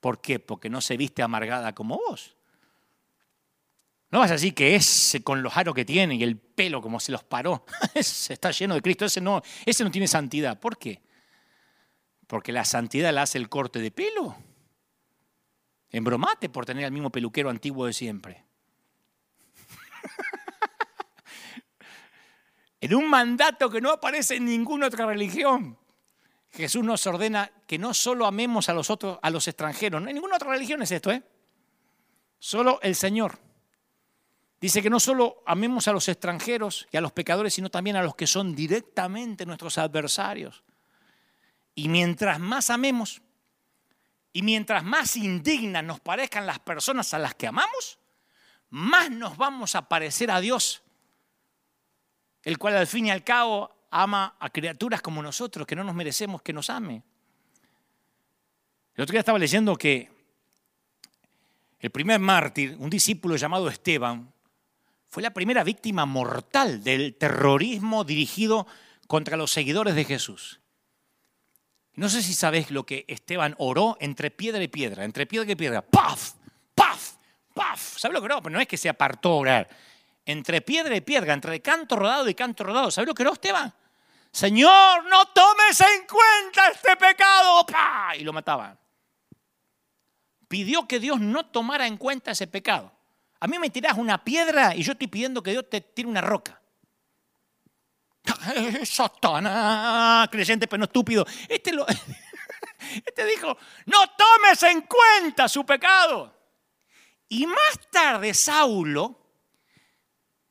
¿Por qué? Porque no se viste amargada como vos. No vas a decir que ese con los aros que tiene y el pelo como se los paró, está lleno de Cristo, ese no, ese no tiene santidad. ¿Por qué? Porque la santidad la hace el corte de pelo. Embromate por tener al mismo peluquero antiguo de siempre. En un mandato que no aparece en ninguna otra religión. Jesús nos ordena que no solo amemos a los otros, a los extranjeros, no hay ninguna otra religión es esto, ¿eh? Solo el Señor. Dice que no solo amemos a los extranjeros y a los pecadores, sino también a los que son directamente nuestros adversarios. Y mientras más amemos y mientras más indignas nos parezcan las personas a las que amamos, más nos vamos a parecer a Dios el cual al fin y al cabo ama a criaturas como nosotros, que no nos merecemos que nos ame. El otro día estaba leyendo que el primer mártir, un discípulo llamado Esteban, fue la primera víctima mortal del terrorismo dirigido contra los seguidores de Jesús. No sé si sabes lo que Esteban oró entre piedra y piedra, entre piedra y piedra. ¡Paf! ¡Paf! ¡Paf! ¿Sabes lo que oró? Pero no es que se apartó a orar entre piedra y piedra, entre canto rodado y canto rodado. ¿Sabes lo que era Esteban? Señor, no tomes en cuenta este pecado. Y lo mataban. Pidió que Dios no tomara en cuenta ese pecado. A mí me tirás una piedra y yo estoy pidiendo que Dios te tire una roca. Satanás, creyente pero no estúpido. Este, lo, este dijo, no tomes en cuenta su pecado. Y más tarde Saulo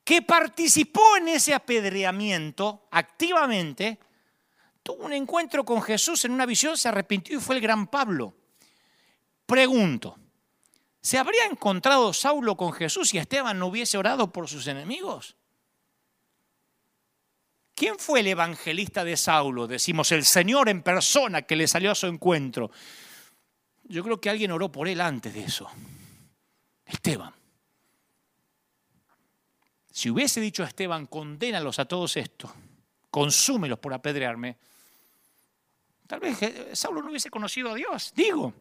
que participó en ese apedreamiento activamente, tuvo un encuentro con Jesús en una visión, se arrepintió y fue el gran Pablo. Pregunto, ¿se habría encontrado Saulo con Jesús si Esteban no hubiese orado por sus enemigos? ¿Quién fue el evangelista de Saulo? Decimos, el Señor en persona que le salió a su encuentro. Yo creo que alguien oró por él antes de eso. Esteban. Si hubiese dicho a Esteban, condénalos a todos estos, consúmelos por apedrearme, tal vez Saulo no hubiese conocido a Dios. Digo,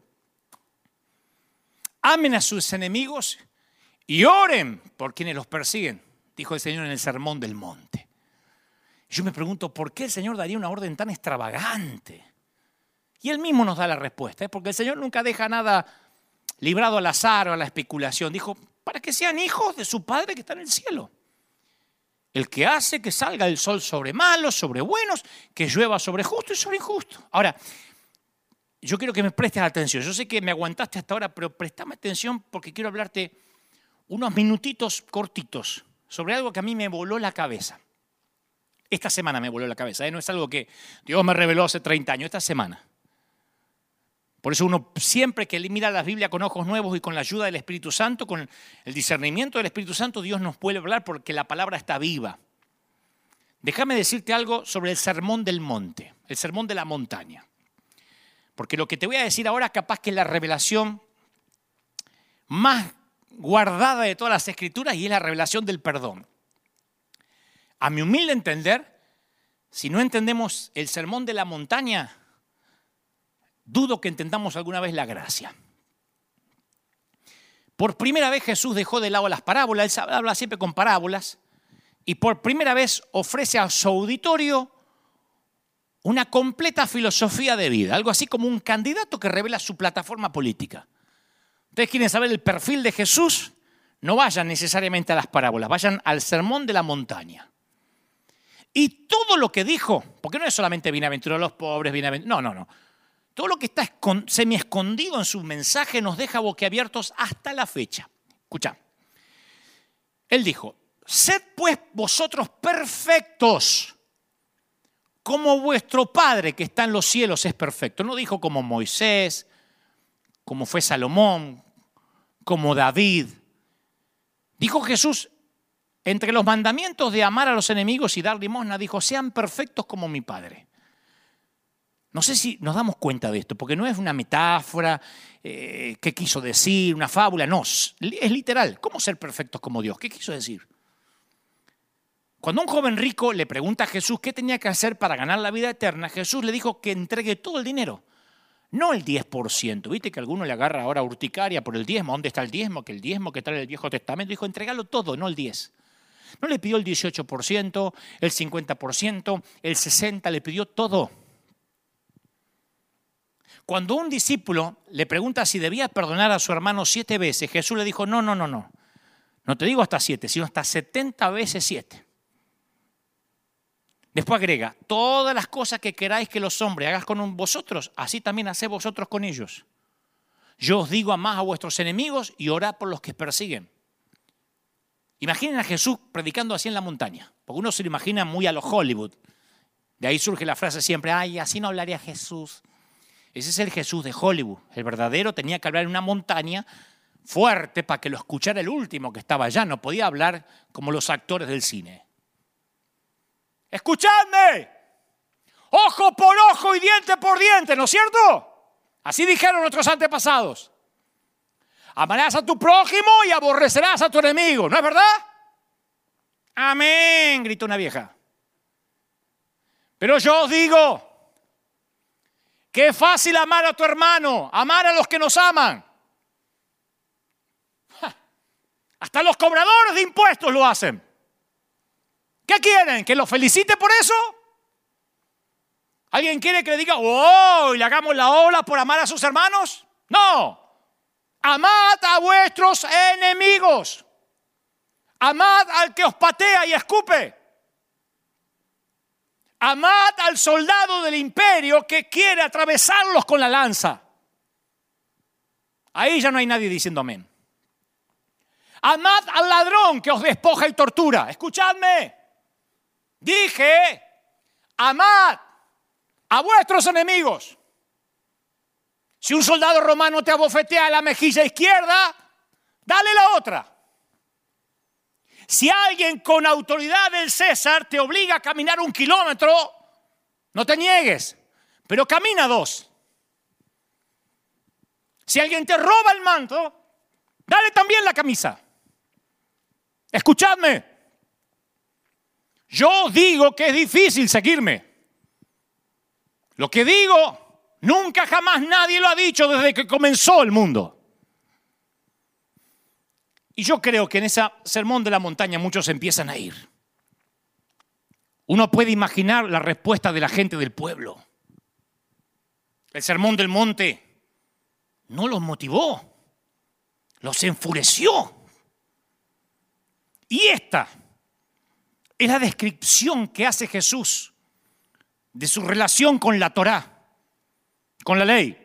amen a sus enemigos y oren por quienes los persiguen, dijo el Señor en el Sermón del Monte. Yo me pregunto, ¿por qué el Señor daría una orden tan extravagante? Y él mismo nos da la respuesta, ¿eh? porque el Señor nunca deja nada librado al azar o a la especulación. Dijo, para que sean hijos de su Padre que está en el cielo el que hace que salga el sol sobre malos, sobre buenos, que llueva sobre justos y sobre injustos. Ahora, yo quiero que me prestes atención. Yo sé que me aguantaste hasta ahora, pero prestame atención porque quiero hablarte unos minutitos cortitos sobre algo que a mí me voló la cabeza. Esta semana me voló la cabeza, ¿eh? no es algo que Dios me reveló hace 30 años, esta semana. Por eso uno siempre que mira la Biblia con ojos nuevos y con la ayuda del Espíritu Santo, con el discernimiento del Espíritu Santo, Dios nos puede hablar porque la palabra está viva. Déjame decirte algo sobre el sermón del monte, el sermón de la montaña. Porque lo que te voy a decir ahora capaz que es la revelación más guardada de todas las escrituras y es la revelación del perdón. A mi humilde entender, si no entendemos el sermón de la montaña, dudo que entendamos alguna vez la gracia. Por primera vez Jesús dejó de lado las parábolas, él habla siempre con parábolas, y por primera vez ofrece a su auditorio una completa filosofía de vida, algo así como un candidato que revela su plataforma política. Ustedes quieren saber el perfil de Jesús, no vayan necesariamente a las parábolas, vayan al sermón de la montaña. Y todo lo que dijo, porque no es solamente bienaventurados los pobres, bienaventurados, no, no, no. Todo lo que está semi escondido en su mensaje nos deja boquiabiertos hasta la fecha. Escucha. Él dijo, sed pues vosotros perfectos, como vuestro Padre que está en los cielos es perfecto. No dijo como Moisés, como fue Salomón, como David. Dijo Jesús, entre los mandamientos de amar a los enemigos y dar limosna, dijo, sean perfectos como mi Padre. No sé si nos damos cuenta de esto, porque no es una metáfora, eh, qué quiso decir, una fábula, no, es literal. ¿Cómo ser perfectos como Dios? ¿Qué quiso decir? Cuando un joven rico le pregunta a Jesús qué tenía que hacer para ganar la vida eterna, Jesús le dijo que entregue todo el dinero, no el 10%. Viste que alguno le agarra ahora urticaria por el diezmo. ¿Dónde está el diezmo? Que el diezmo que trae el Viejo Testamento. Dijo, entregalo todo, no el 10%. No le pidió el 18%, el 50%, el 60%, le pidió todo. Cuando un discípulo le pregunta si debía perdonar a su hermano siete veces, Jesús le dijo, no, no, no, no. No te digo hasta siete, sino hasta 70 veces siete. Después agrega, todas las cosas que queráis que los hombres hagan con vosotros, así también haced vosotros con ellos. Yo os digo a más a vuestros enemigos y orad por los que persiguen. Imaginen a Jesús predicando así en la montaña, porque uno se lo imagina muy a los Hollywood. De ahí surge la frase siempre, ay, así no hablaría Jesús. Ese es el Jesús de Hollywood. El verdadero tenía que hablar en una montaña fuerte para que lo escuchara el último que estaba allá. No podía hablar como los actores del cine. Escuchadme. Ojo por ojo y diente por diente, ¿no es cierto? Así dijeron nuestros antepasados. Amarás a tu prójimo y aborrecerás a tu enemigo, ¿no es verdad? Amén, gritó una vieja. Pero yo os digo, es fácil amar a tu hermano, amar a los que nos aman. Hasta los cobradores de impuestos lo hacen. ¿Qué quieren? ¿Que los felicite por eso? ¿Alguien quiere que le diga, oh, y le hagamos la ola por amar a sus hermanos? No. Amad a vuestros enemigos. Amad al que os patea y escupe. Amad al soldado del imperio que quiere atravesarlos con la lanza. Ahí ya no hay nadie diciendo amén. Amad al ladrón que os despoja y tortura. Escuchadme. Dije, amad a vuestros enemigos. Si un soldado romano te abofetea la mejilla izquierda, dale la otra. Si alguien con autoridad del César te obliga a caminar un kilómetro, no te niegues, pero camina dos. Si alguien te roba el manto, dale también la camisa. Escuchadme, yo digo que es difícil seguirme. Lo que digo, nunca jamás nadie lo ha dicho desde que comenzó el mundo. Y yo creo que en ese sermón de la montaña muchos empiezan a ir. Uno puede imaginar la respuesta de la gente del pueblo. El sermón del monte no los motivó, los enfureció. Y esta es la descripción que hace Jesús de su relación con la Torá, con la ley.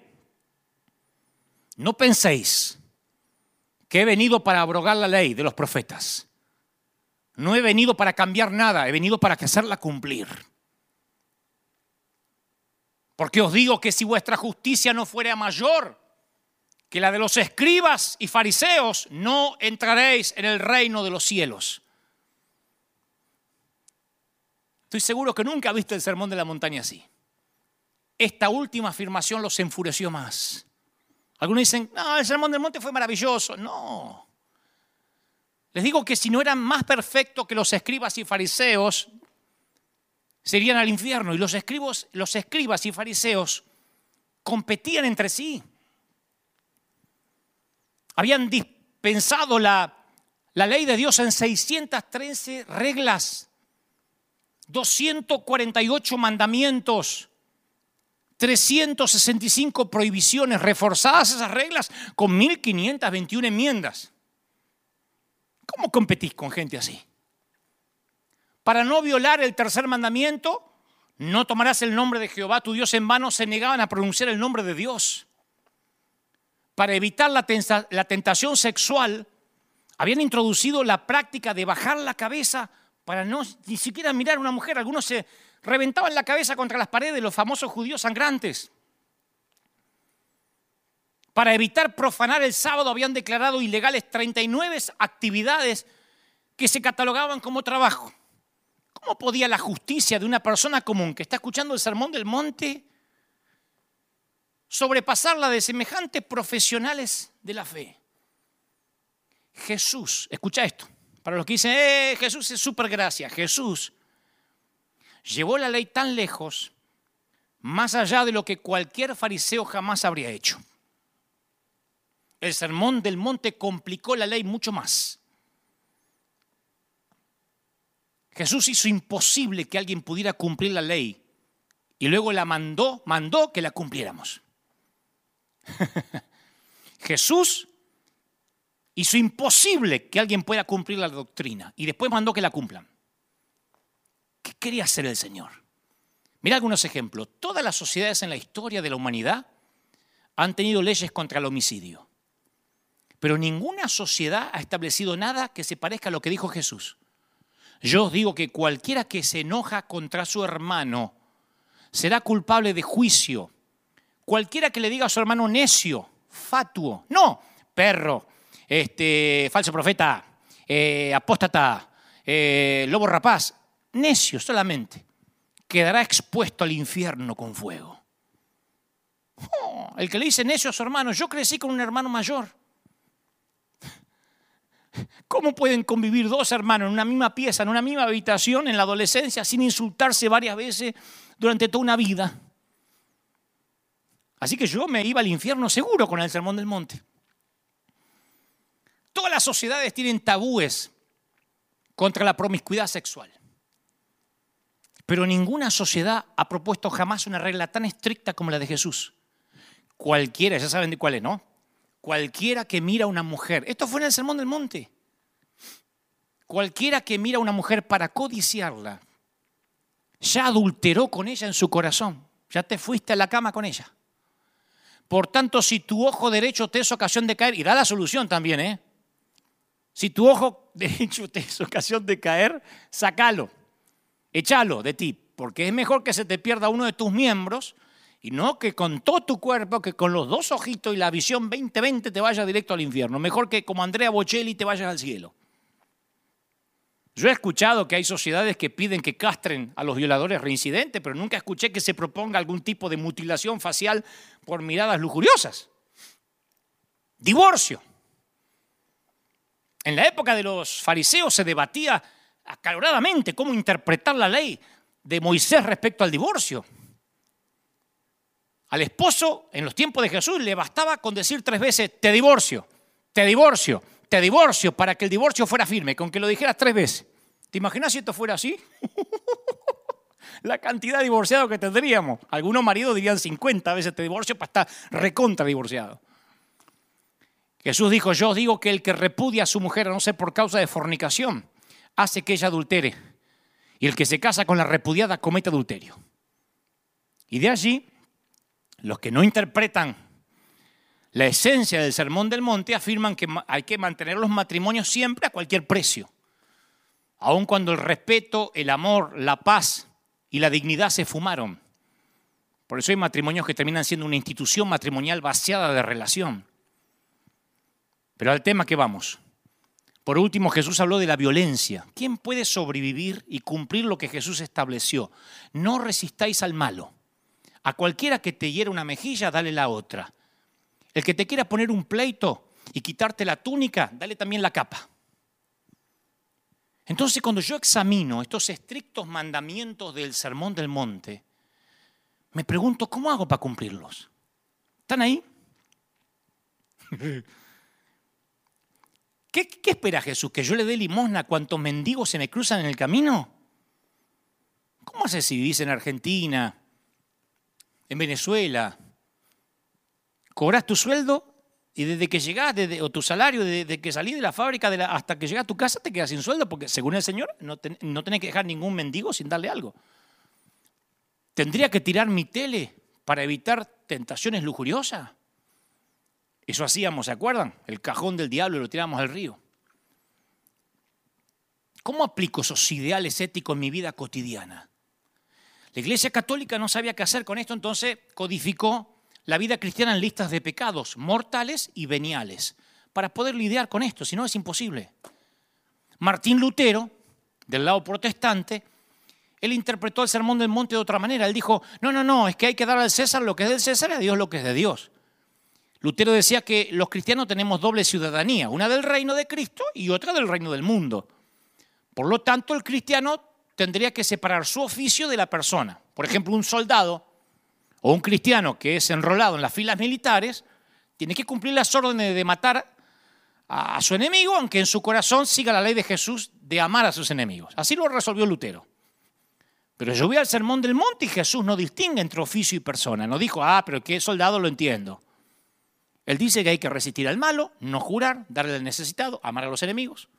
no penséis que he venido para abrogar la ley de los profetas. No he venido para cambiar nada, he venido para hacerla cumplir. Porque os digo que si vuestra justicia no fuera mayor que la de los escribas y fariseos, no entraréis en el reino de los cielos. Estoy seguro que nunca viste el sermón de la montaña así. Esta última afirmación los enfureció más. Algunos dicen, no, el sermón del monte fue maravilloso. No. Les digo que si no eran más perfectos que los escribas y fariseos, serían al infierno. Y los, escribos, los escribas y fariseos competían entre sí. Habían dispensado la, la ley de Dios en 613 reglas, 248 mandamientos, 365 prohibiciones, reforzadas esas reglas con 1521 enmiendas. ¿Cómo competís con gente así? Para no violar el tercer mandamiento, no tomarás el nombre de Jehová tu Dios en vano, se negaban a pronunciar el nombre de Dios. Para evitar la, tentación sexual, habían introducido la práctica de bajar la cabeza para no ni siquiera mirar a una mujer. Algunos se reventaban la cabeza contra las paredes, los famosos judíos sangrantes. Para evitar profanar el sábado habían declarado ilegales 39 actividades que se catalogaban como trabajo. ¿Cómo podía la justicia de una persona común que está escuchando el sermón del monte sobrepasar la de semejantes profesionales de la fe? Jesús, escucha esto, para los que dicen, eh, Jesús es súper gracia, Jesús llevó la ley tan lejos, más allá de lo que cualquier fariseo jamás habría hecho. El sermón del monte complicó la ley mucho más. Jesús hizo imposible que alguien pudiera cumplir la ley y luego la mandó, mandó que la cumpliéramos. Jesús hizo imposible que alguien pueda cumplir la doctrina y después mandó que la cumplan. ¿Qué quería hacer el Señor? Mira algunos ejemplos. Todas las sociedades en la historia de la humanidad han tenido leyes contra el homicidio. Pero ninguna sociedad ha establecido nada que se parezca a lo que dijo Jesús. Yo os digo que cualquiera que se enoja contra su hermano será culpable de juicio. Cualquiera que le diga a su hermano necio, fatuo, no, perro, este, falso profeta, eh, apóstata, eh, lobo rapaz, necio solamente, quedará expuesto al infierno con fuego. Oh, el que le dice necio a su hermano, yo crecí con un hermano mayor. ¿Cómo pueden convivir dos hermanos en una misma pieza, en una misma habitación, en la adolescencia, sin insultarse varias veces durante toda una vida? Así que yo me iba al infierno seguro con el Sermón del Monte. Todas las sociedades tienen tabúes contra la promiscuidad sexual. Pero ninguna sociedad ha propuesto jamás una regla tan estricta como la de Jesús. Cualquiera, ya saben de cuál es, ¿no? Cualquiera que mira a una mujer, esto fue en el Sermón del Monte, cualquiera que mira a una mujer para codiciarla, ya adulteró con ella en su corazón, ya te fuiste a la cama con ella. Por tanto, si tu ojo derecho te es ocasión de caer, y da la solución también, ¿eh? Si tu ojo derecho te es ocasión de caer, sácalo, échalo de ti, porque es mejor que se te pierda uno de tus miembros y no que con todo tu cuerpo, que con los dos ojitos y la visión 2020 te vayas directo al infierno. Mejor que como Andrea Bocelli te vayas al cielo. Yo he escuchado que hay sociedades que piden que castren a los violadores reincidentes, pero nunca escuché que se proponga algún tipo de mutilación facial por miradas lujuriosas. Divorcio. En la época de los fariseos se debatía acaloradamente cómo interpretar la ley de Moisés respecto al divorcio. Al esposo, en los tiempos de Jesús, le bastaba con decir tres veces, te divorcio, te divorcio, te divorcio, para que el divorcio fuera firme, con que lo dijeras tres veces. ¿Te imaginas si esto fuera así? La cantidad de divorciados que tendríamos. Algunos maridos dirían 50 veces te divorcio para estar recontra divorciado. Jesús dijo, yo os digo que el que repudia a su mujer a no ser por causa de fornicación, hace que ella adultere. Y el que se casa con la repudiada comete adulterio. Y de allí los que no interpretan la esencia del Sermón del Monte afirman que hay que mantener los matrimonios siempre a cualquier precio. Aun cuando el respeto, el amor, la paz y la dignidad se fumaron. Por eso hay matrimonios que terminan siendo una institución matrimonial vaciada de relación. Pero al tema que vamos. Por último, Jesús habló de la violencia. ¿Quién puede sobrevivir y cumplir lo que Jesús estableció? No resistáis al malo. A cualquiera que te hiera una mejilla, dale la otra. El que te quiera poner un pleito y quitarte la túnica, dale también la capa. Entonces, cuando yo examino estos estrictos mandamientos del Sermón del Monte, me pregunto, ¿cómo hago para cumplirlos? ¿Están ahí? ¿Qué, espera Jesús? ¿Que yo le dé limosna a cuantos mendigos se me cruzan en el camino? ¿Cómo haces si vivís en Argentina, en Venezuela? ¿Cobras tu sueldo y desde que llegás, o tu salario, desde que salís de la fábrica hasta que llegas a tu casa, te quedas sin sueldo? Porque según el Señor, no, no tenés que dejar ningún mendigo sin darle algo. ¿Tendría que tirar mi tele para evitar tentaciones lujuriosas? Eso hacíamos, ¿se acuerdan? El cajón del diablo lo tiramos al río. ¿Cómo aplico esos ideales éticos en mi vida cotidiana? La Iglesia Católica no sabía qué hacer con esto, entonces codificó la vida cristiana en listas de pecados mortales y veniales para poder lidiar con esto, si no es imposible. Martín Lutero, del lado protestante, él interpretó el sermón del monte de otra manera. Él dijo, no, no, no, es que hay que dar al César lo que es del César y a Dios lo que es de Dios. Lutero decía que los cristianos tenemos doble ciudadanía, una del reino de Cristo y otra del reino del mundo. Por lo tanto, el cristiano tendría que separar su oficio de la persona. Por ejemplo, un soldado o un cristiano que es enrolado en las filas militares tiene que cumplir las órdenes de matar a su enemigo, aunque en su corazón siga la ley de Jesús de amar a sus enemigos. Así lo resolvió Lutero. Pero yo voy al sermón del monte y Jesús no distingue entre oficio y persona. No dijo, ah, pero que soldado lo entiendo. Él dice que hay que resistir al malo, no jurar, darle al necesitado, amar a los enemigos,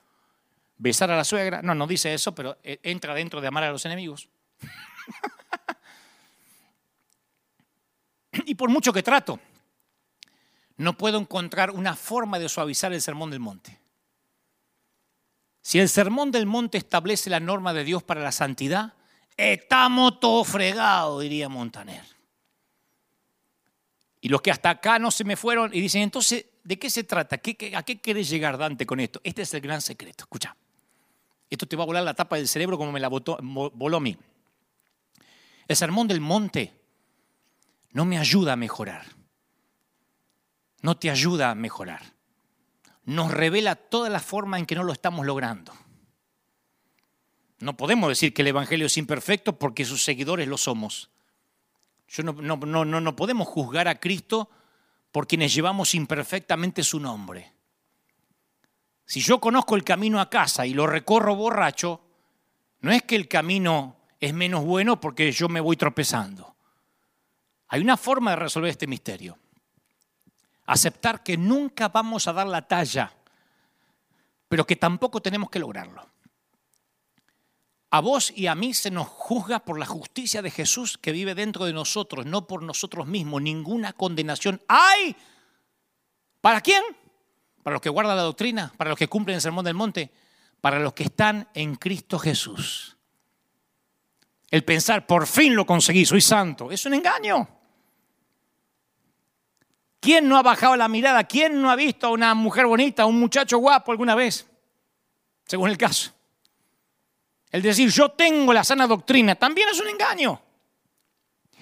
besar a la suegra. No, no dice eso, pero eh, entra dentro de amar a los enemigos. y por mucho que trato, no puedo encontrar una forma de suavizar el sermón del monte. Si el sermón del monte establece la norma de Dios para la santidad, estamos todos fregados, diría Montaner. Y los que hasta acá no se me fueron y dicen, entonces, ¿de qué se trata? ¿A qué querés llegar, Dante, con esto? Este es el gran secreto. Escucha, esto te va a volar la tapa del cerebro como me la voló a mí. El sermón del monte no me ayuda a mejorar. No te ayuda a mejorar. Nos revela toda la forma en que no lo estamos logrando. No podemos decir que el Evangelio es imperfecto porque sus seguidores lo somos. Yo no, no, no, no podemos juzgar a Cristo por quienes llevamos imperfectamente su nombre. Si yo conozco el camino a casa y lo recorro borracho, no es que el camino es menos bueno porque yo me voy tropezando. Hay una forma de resolver este misterio. Aceptar que nunca vamos a dar la talla, pero que tampoco tenemos que lograrlo. A vos y a mí se nos juzga por la justicia de Jesús que vive dentro de nosotros, no por nosotros mismos. Ninguna condenación hay. ¿Para quién? Para los que guardan la doctrina, para los que cumplen el sermón del monte, para los que están en Cristo Jesús. El pensar, por fin lo conseguí, soy santo, es un engaño. ¿Quién no ha bajado la mirada? ¿Quién no ha visto a una mujer bonita, a un muchacho guapo alguna vez? Según el caso. El decir yo tengo la sana doctrina también es un engaño.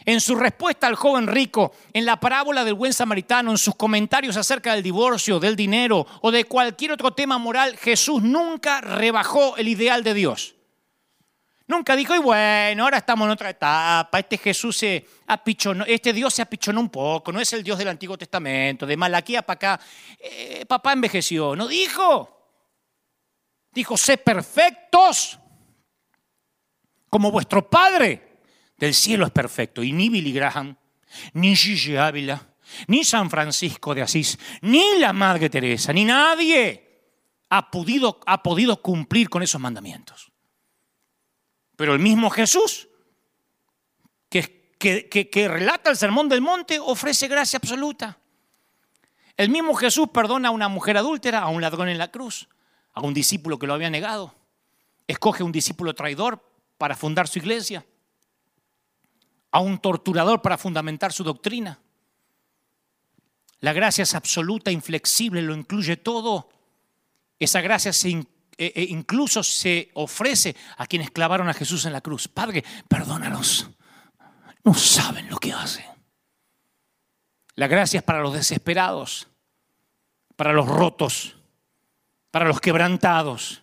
En su respuesta al joven rico, en la parábola del buen samaritano, en sus comentarios acerca del divorcio, del dinero o de cualquier otro tema moral, Jesús nunca rebajó el ideal de Dios. Nunca dijo, y bueno, ahora estamos en otra etapa, este Jesús se apichonó, este Dios se apichonó un poco, no es el Dios del Antiguo Testamento, de Malaquía para acá, eh, papá envejeció, no dijo. Dijo, sé perfectos como vuestro Padre del cielo es perfecto. Y ni Billy Graham, ni Gigi Ávila, ni San Francisco de Asís, ni la Madre Teresa, ni nadie ha podido, ha podido cumplir con esos mandamientos. Pero el mismo Jesús, que, que, que relata el Sermón del Monte, ofrece gracia absoluta. El mismo Jesús perdona a una mujer adúltera, a un ladrón en la cruz, a un discípulo que lo había negado. Escoge un discípulo traidor para fundar su iglesia, a un torturador para fundamentar su doctrina. La gracia es absoluta, inflexible, lo incluye todo. Esa gracia eh, eh, incluso se ofrece a quienes clavaron a Jesús en la cruz. Padre, perdónalos. No saben lo que hacen. La gracia es para los desesperados, para los rotos, para los quebrantados,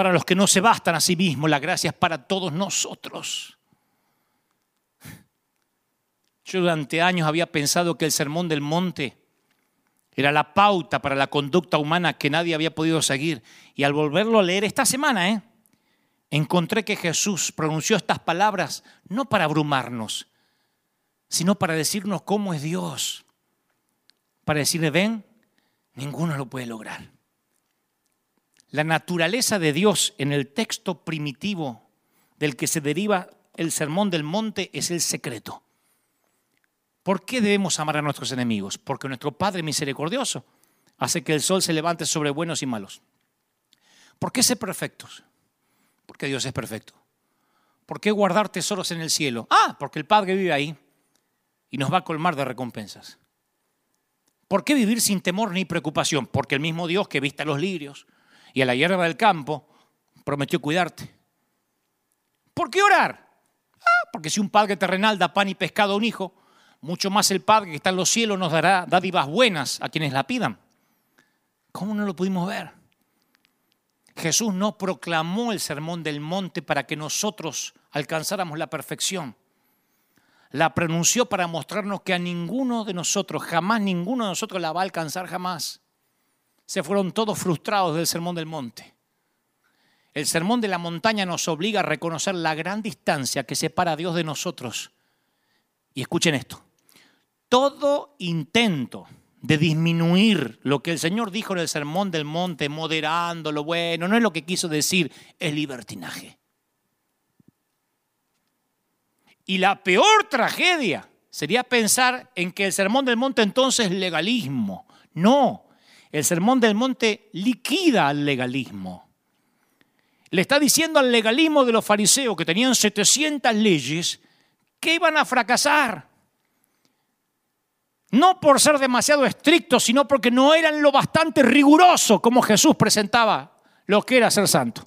para los que no se bastan a sí mismos. La gracia es para todos nosotros. Yo durante años había pensado que el sermón del monte era la pauta para la conducta humana que nadie había podido seguir. Y al volverlo a leer esta semana, ¿eh? encontré que Jesús pronunció estas palabras no para abrumarnos, sino para decirnos cómo es Dios. Para decirle, ven, ninguno lo puede lograr. La naturaleza de Dios en el texto primitivo del que se deriva el sermón del monte es el secreto. ¿Por qué debemos amar a nuestros enemigos? Porque nuestro Padre misericordioso hace que el sol se levante sobre buenos y malos. ¿Por qué ser perfectos? Porque Dios es perfecto. ¿Por qué guardar tesoros en el cielo? Ah, porque el Padre vive ahí y nos va a colmar de recompensas. ¿Por qué vivir sin temor ni preocupación? Porque el mismo Dios que viste a los lirios y a la hierba del campo prometió cuidarte. ¿Por qué orar? Ah, porque si un padre terrenal da pan y pescado a un hijo, mucho más el Padre que está en los cielos nos dará dádivas buenas a quienes la pidan. ¿Cómo no lo pudimos ver? Jesús no proclamó el sermón del monte para que nosotros alcanzáramos la perfección la pronunció para mostrarnos que a ninguno de nosotros, jamás ninguno de nosotros la va a alcanzar jamás. Se fueron todos frustrados del sermón del monte. El sermón de la montaña nos obliga a reconocer la gran distancia que separa a Dios de nosotros. Y escuchen esto, todo intento de disminuir lo que el Señor dijo en el sermón del monte, moderando lo bueno, no es lo que quiso decir, es libertinaje. Y la peor tragedia sería pensar en que el sermón del monte entonces es legalismo. No, el sermón del monte liquida al legalismo. Le está diciendo al legalismo de los fariseos que tenían 700 leyes que iban a fracasar. No por ser demasiado estrictos, sino porque no eran lo bastante riguroso como Jesús presentaba lo que era ser santo.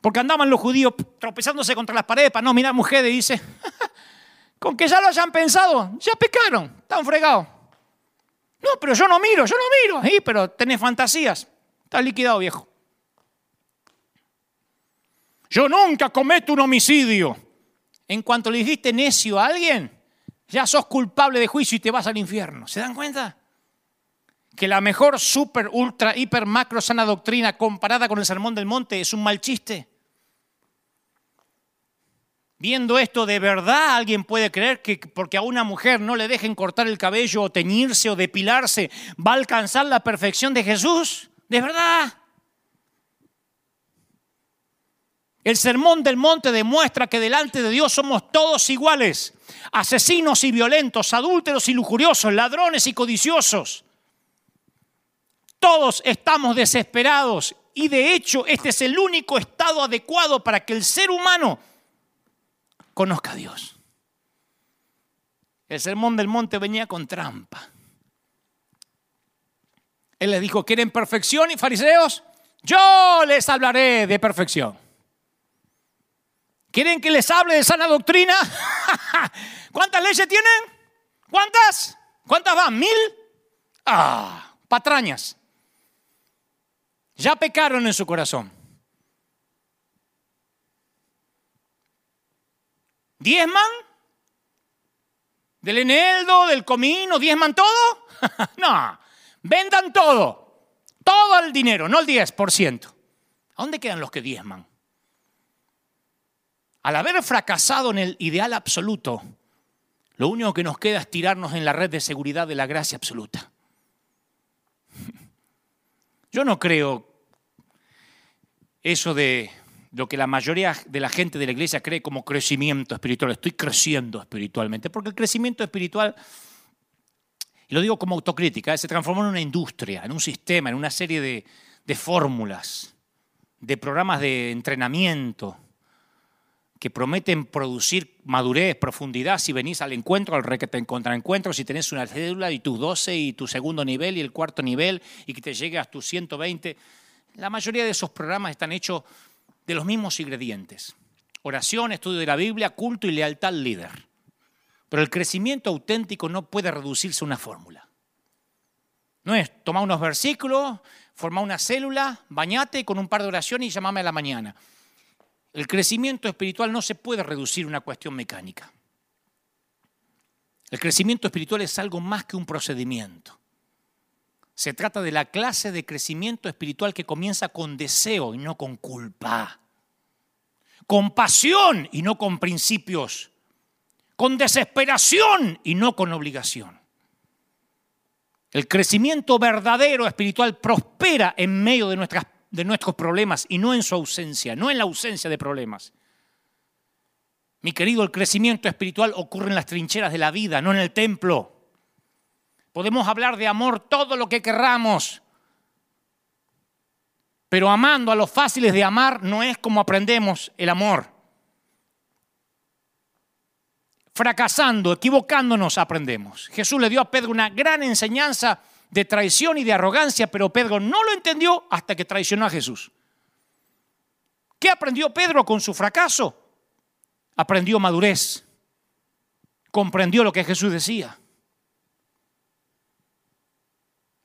Porque andaban los judíos tropezándose contra las paredes para no mirar mujeres dice, con que ya lo hayan pensado, ya pecaron, están fregados. No, pero yo no miro, yo no miro. Sí, pero tenés fantasías. Estás liquidado, viejo. Yo nunca cometo un homicidio. En cuanto le dijiste necio a alguien, ya sos culpable de juicio y te vas al infierno. ¿Se dan cuenta? Que la mejor super, ultra, hiper, macro, sana doctrina comparada con el sermón del monte es un mal chiste. Viendo esto, ¿de verdad alguien puede creer que porque a una mujer no le dejen cortar el cabello o teñirse o depilarse, va a alcanzar la perfección de Jesús? ¿De verdad? El sermón del monte demuestra que delante de Dios somos todos iguales, asesinos y violentos, adúlteros y lujuriosos, ladrones y codiciosos. Todos estamos desesperados y de hecho este es el único estado adecuado para que el ser humano conozca a Dios. El sermón del monte venía con trampa. Él les dijo, ¿quieren perfección y fariseos? Yo les hablaré de perfección. ¿Quieren que les hable de sana doctrina? ¿Cuántas leyes tienen? ¿Cuántas? ¿Cuántas van? ¿Mil? Ah, patrañas. Ya pecaron en su corazón. ¿Diezman? ¿Del eneldo, del comino? ¿Diezman todo? no, vendan todo. Todo el dinero, no el 10%. ¿A dónde quedan los que diezman? Al haber fracasado en el ideal absoluto, lo único que nos queda es tirarnos en la red de seguridad de la gracia absoluta. Yo no creo eso de lo que la mayoría de la gente de la iglesia cree como crecimiento espiritual. Estoy creciendo espiritualmente, porque el crecimiento espiritual y lo digo como autocrítica, se transformó en una industria, en un sistema, en una serie de, de fórmulas, de programas de entrenamiento que prometen producir madurez, profundidad, si venís al encuentro, al requete encuentro, si tenés una cédula y tus 12 y tu segundo nivel y el cuarto nivel y que te llegue a tus 120. La mayoría de esos programas están hechos de los mismos ingredientes. Oración, estudio de la Biblia, culto y lealtad al líder. Pero el crecimiento auténtico no puede reducirse a una fórmula. No es tomar unos versículos, formar una célula, bañate con un par de oraciones y llamame a la mañana. El crecimiento espiritual no se puede reducir a una cuestión mecánica. El crecimiento espiritual es algo más que un procedimiento. Se trata de la clase de crecimiento espiritual que comienza con deseo y no con culpa. Con pasión y no con principios con desesperación y no con obligación. El crecimiento verdadero espiritual prospera en medio de, nuestros problemas y no en su ausencia, no en la ausencia de problemas. Mi querido, el crecimiento espiritual ocurre en las trincheras de la vida, no en el templo. Podemos hablar de amor todo lo que querramos, pero amando a los fáciles de amar no es como aprendemos el amor. fracasando, equivocándonos, aprendemos. Jesús le dio a Pedro una gran enseñanza de traición y de arrogancia, pero Pedro no lo entendió hasta que traicionó a Jesús. ¿Qué aprendió Pedro con su fracaso? Aprendió madurez, comprendió lo que Jesús decía.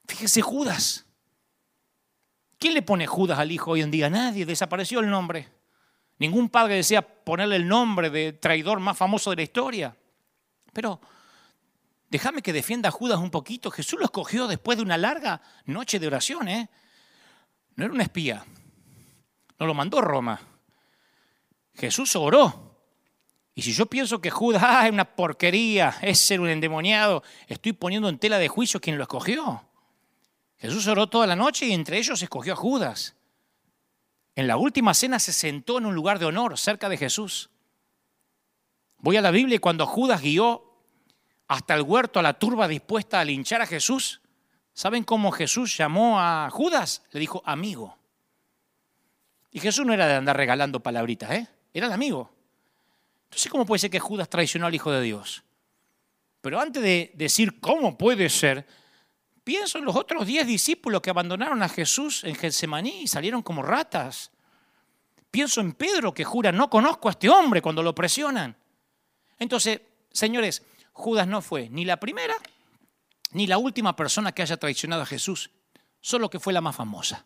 Fíjese Judas. ¿Quién le pone Judas al hijo hoy en día? Nadie, desapareció el nombre. Ningún padre desea ponerle el nombre de traidor más famoso de la historia. Pero déjame que defienda a Judas un poquito. Jesús lo escogió después de una larga noche de oración. ¿eh? No era un espía. No lo mandó Roma. Jesús oró. Y si yo pienso que Judas ah, es una porquería, es ser un endemoniado, estoy poniendo en tela de juicio quien lo escogió. Jesús oró toda la noche y entre ellos escogió a Judas. En la última cena se sentó en un lugar de honor cerca de Jesús. Voy a la Biblia y cuando Judas guió hasta el huerto a la turba dispuesta a linchar a Jesús, ¿saben cómo Jesús llamó a Judas? Le dijo amigo. Y Jesús no era de andar regalando palabritas, ¿eh? Era de amigo. Entonces, ¿cómo puede ser que Judas traicionó al Hijo de Dios? Pero antes de decir cómo puede ser, Pienso en los otros diez discípulos que abandonaron a Jesús en Getsemaní y salieron como ratas. Pienso en Pedro que jura, no conozco a este hombre cuando lo presionan. Entonces, señores, Judas no fue ni la primera ni la última persona que haya traicionado a Jesús, solo que fue la más famosa.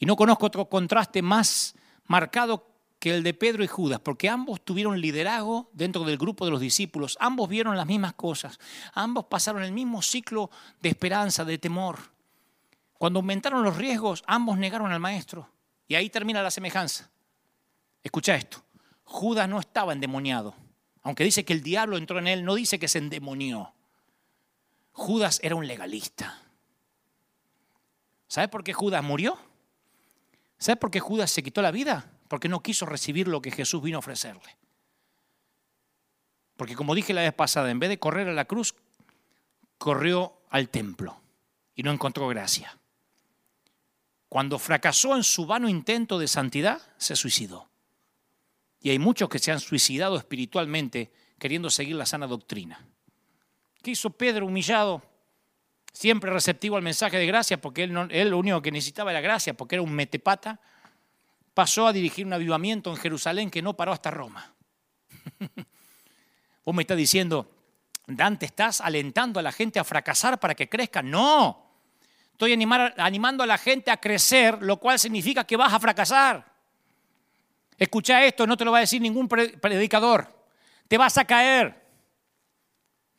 Y no conozco otro contraste más marcado que el de Pedro y Judas, porque ambos tuvieron liderazgo dentro del grupo de los discípulos, ambos vieron las mismas cosas, ambos pasaron el mismo ciclo de esperanza, de temor. Cuando aumentaron los riesgos, ambos negaron al maestro. Y ahí termina la semejanza. Escucha esto, Judas no estaba endemoniado, aunque dice que el diablo entró en él, no dice que se endemonió. Judas era un legalista. ¿Sabe por qué Judas murió? ¿Sabe por qué Judas se quitó la vida? Porque no quiso recibir lo que Jesús vino a ofrecerle. Porque como dije la vez pasada, en vez de correr a la cruz, corrió al templo y no encontró gracia. Cuando fracasó en su vano intento de santidad, se suicidó. Y hay muchos que se han suicidado espiritualmente queriendo seguir la sana doctrina. ¿Qué hizo Pedro humillado? Siempre receptivo al mensaje de gracia, porque él, él lo único que necesitaba era gracia, porque era un metepata pasó a dirigir un avivamiento en Jerusalén que no paró hasta Roma. Vos me estás diciendo, Dante, estás alentando a la gente a fracasar para que crezca. No, estoy animando a la gente a crecer, lo cual significa que vas a fracasar. Escucha esto, no te lo va a decir ningún predicador. Te vas a caer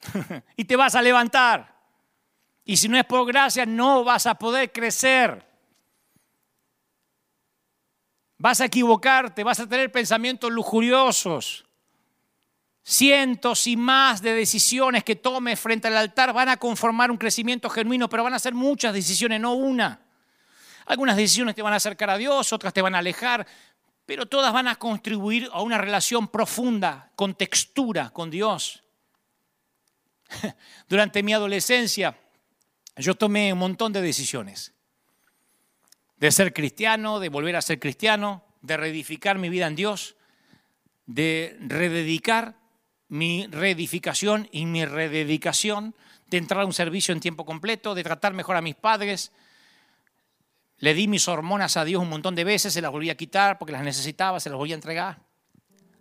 y te vas a levantar. Y si no es por gracia, no vas a poder crecer. Vas a equivocarte, vas a tener pensamientos lujuriosos. Cientos y más de decisiones que tomes frente al altar van a conformar un crecimiento genuino, pero van a ser muchas decisiones, no una. Algunas decisiones te van a acercar a Dios, otras te van a alejar, pero todas van a contribuir a una relación profunda, con textura con Dios. Durante mi adolescencia yo tomé un montón de decisiones. De ser cristiano, de volver a ser cristiano, de reedificar mi vida en Dios, de rededicar mi reedificación y mi rededicación, de entrar a un servicio en tiempo completo, de tratar mejor a mis padres. Le di mis hormonas a Dios un montón de veces, se las volví a quitar porque las necesitaba, se las volví a entregar.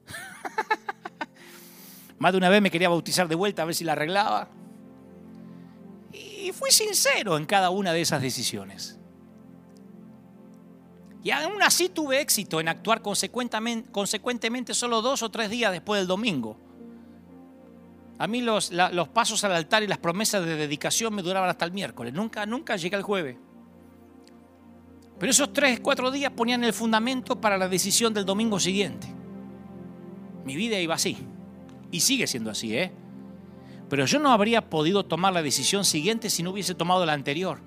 Más de una vez me quería bautizar de vuelta a ver si la arreglaba. Y fui sincero en cada una de esas decisiones. Y aún así tuve éxito en actuar consecuentemente, solo dos o tres días después del domingo. A mí los, los, pasos al altar y las promesas de dedicación me duraban hasta el miércoles. Nunca, nunca llegué al jueves. Pero esos tres, cuatro días ponían el fundamento para la decisión del domingo siguiente. Mi vida iba así. Y sigue siendo así, ¿eh? Pero yo no habría podido tomar la decisión siguiente si no hubiese tomado la anterior.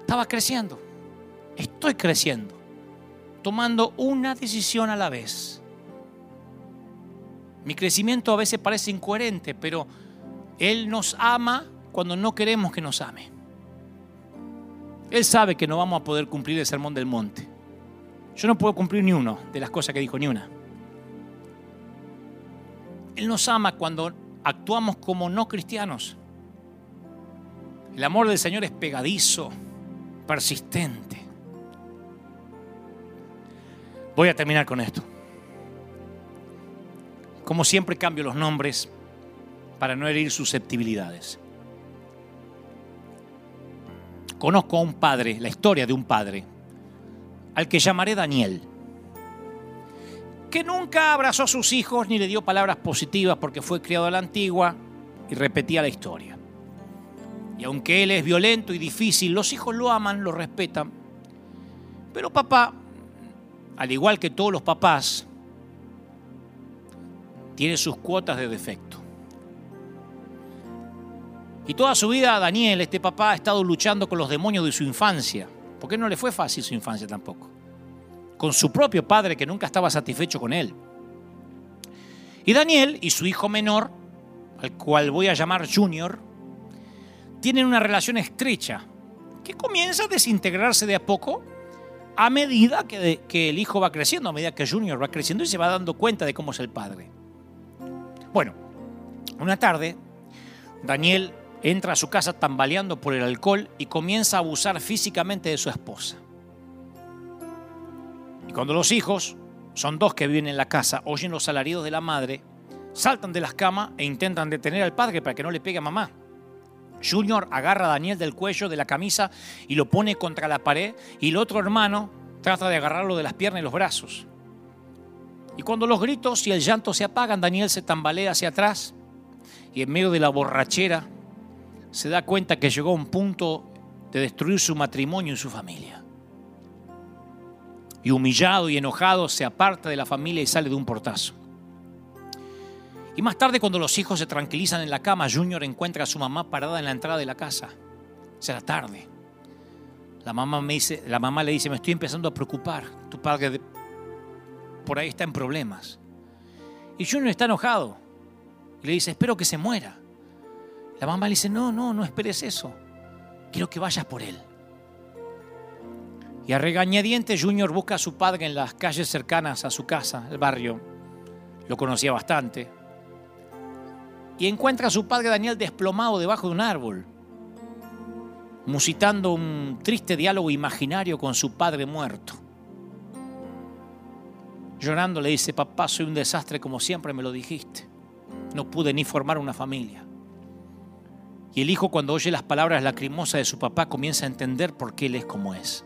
Estaba creciendo. Estoy creciendo. Tomando una decisión a la vez. Mi crecimiento a veces parece incoherente, pero Él nos ama cuando no queremos que nos ame. Él sabe que no vamos a poder cumplir el sermón del monte. Yo no puedo cumplir ni uno de las cosas que dijo, ni una. Él nos ama cuando actuamos como no cristianos. El amor del Señor es pegadizo, persistente. Voy a terminar con esto. Como siempre cambio los nombres para no herir susceptibilidades. Conozco a un padre, la historia de un padre, al que llamaré Daniel que nunca abrazó a sus hijos ni le dio palabras positivas porque fue criado a la antigua y repetía la historia. Y aunque él es violento y difícil, los hijos lo aman, lo respetan. Pero papá, al igual que todos los papás, tiene sus cuotas de defecto. Y toda su vida Daniel, este papá, ha estado luchando con los demonios de su infancia, porque no le fue fácil su infancia tampoco con su propio padre que nunca estaba satisfecho con él. Y Daniel y su hijo menor, al cual voy a llamar Junior, tienen una relación estrecha que comienza a desintegrarse de a poco a medida que, el hijo va creciendo, a medida que Junior va creciendo y se va dando cuenta de cómo es el padre. Bueno, una tarde, Daniel entra a su casa tambaleando por el alcohol y comienza a abusar físicamente de su esposa. Y cuando los hijos, son dos que viven en la casa, oyen los alaridos de la madre, saltan de las camas e intentan detener al padre para que no le pegue a mamá. Junior agarra a Daniel del cuello de la camisa y lo pone contra la pared y el otro hermano trata de agarrarlo de las piernas y los brazos. Y cuando los gritos y el llanto se apagan, Daniel se tambalea hacia atrás y en medio de la borrachera se da cuenta que llegó a un punto de destruir su matrimonio y su familia y humillado y enojado se aparta de la familia y sale de un portazo. Y más tarde cuando los hijos se tranquilizan en la cama, Junior encuentra a su mamá parada en la entrada de la casa. Será tarde. La mamá, la mamá le dice, me estoy empezando a preocupar. Tu padre por ahí está en problemas. Y Junior está enojado. Y le dice, espero que se muera. La mamá le dice, no, no, no esperes eso. Quiero que vayas por él. Y a regañadientes Junior busca a su padre en las calles cercanas a su casa, el barrio. Lo conocía bastante. Y encuentra a su padre Daniel desplomado debajo de un árbol, musitando un triste diálogo imaginario con su padre muerto. Llorando le dice, papá, soy un desastre como siempre me lo dijiste. No pude ni formar una familia. Y el hijo cuando oye las palabras lacrimosas de su papá comienza a entender por qué él es como es.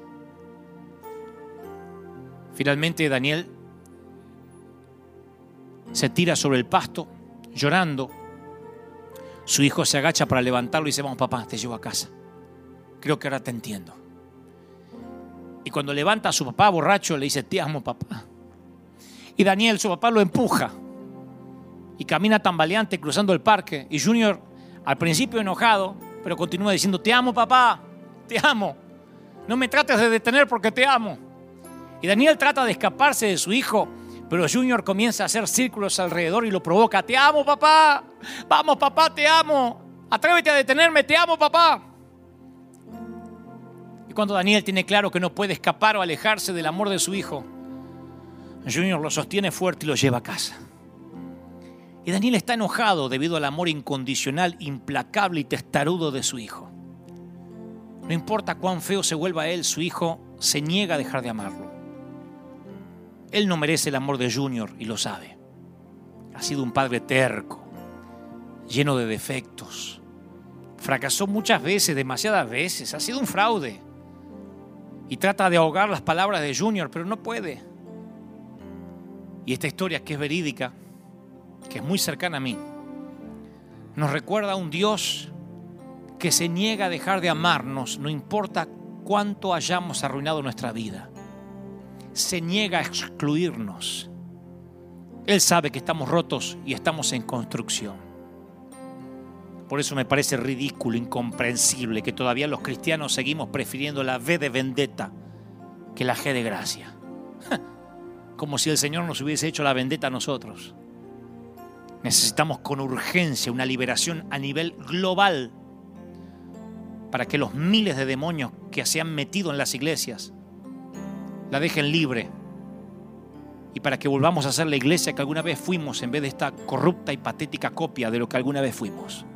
Finalmente Daniel se tira sobre el pasto llorando. Su hijo se agacha para levantarlo y dice, vamos papá, te llevo a casa. Creo que ahora te entiendo. Y cuando levanta a su papá borracho, le dice, te amo papá. Y Daniel, su papá, lo empuja. Y camina tambaleante cruzando el parque. Y Junior, al principio enojado, pero continúa diciendo, te amo papá, te amo. No me trates de detener porque te amo. Y Daniel trata de escaparse de su hijo, Pero Junior comienza a hacer círculos alrededor y lo provoca. Te amo, papá. Vamos, papá, te amo. Atrévete a detenerme, te amo, papá. Y cuando Daniel tiene claro que no puede escapar o alejarse del amor de su hijo, Junior lo sostiene fuerte y lo lleva a casa. Y Daniel está enojado debido al amor incondicional, implacable y testarudo de su hijo. No importa cuán feo se vuelva él, su hijo se niega a dejar de amarlo. Él no merece el amor de Junior y lo sabe. Ha sido un padre terco, lleno de defectos. Fracasó muchas veces, demasiadas veces. Ha sido un fraude. Y trata de ahogar las palabras de Junior, pero no puede. Y esta historia que es verídica, que es muy cercana a mí, nos recuerda a un Dios que se niega a dejar de amarnos, no importa cuánto hayamos arruinado nuestra vida. Se niega a excluirnos. Él sabe que estamos rotos y estamos en construcción. Por eso me parece ridículo, incomprensible que todavía los cristianos seguimos prefiriendo la V de vendetta que la G de gracia. Como si el Señor nos hubiese hecho la vendetta a nosotros. Necesitamos con urgencia una liberación a nivel global para que los miles de demonios que se han metido en las iglesias la dejen libre y para que volvamos a ser la iglesia que alguna vez fuimos en vez de esta corrupta y patética copia de lo que alguna vez fuimos.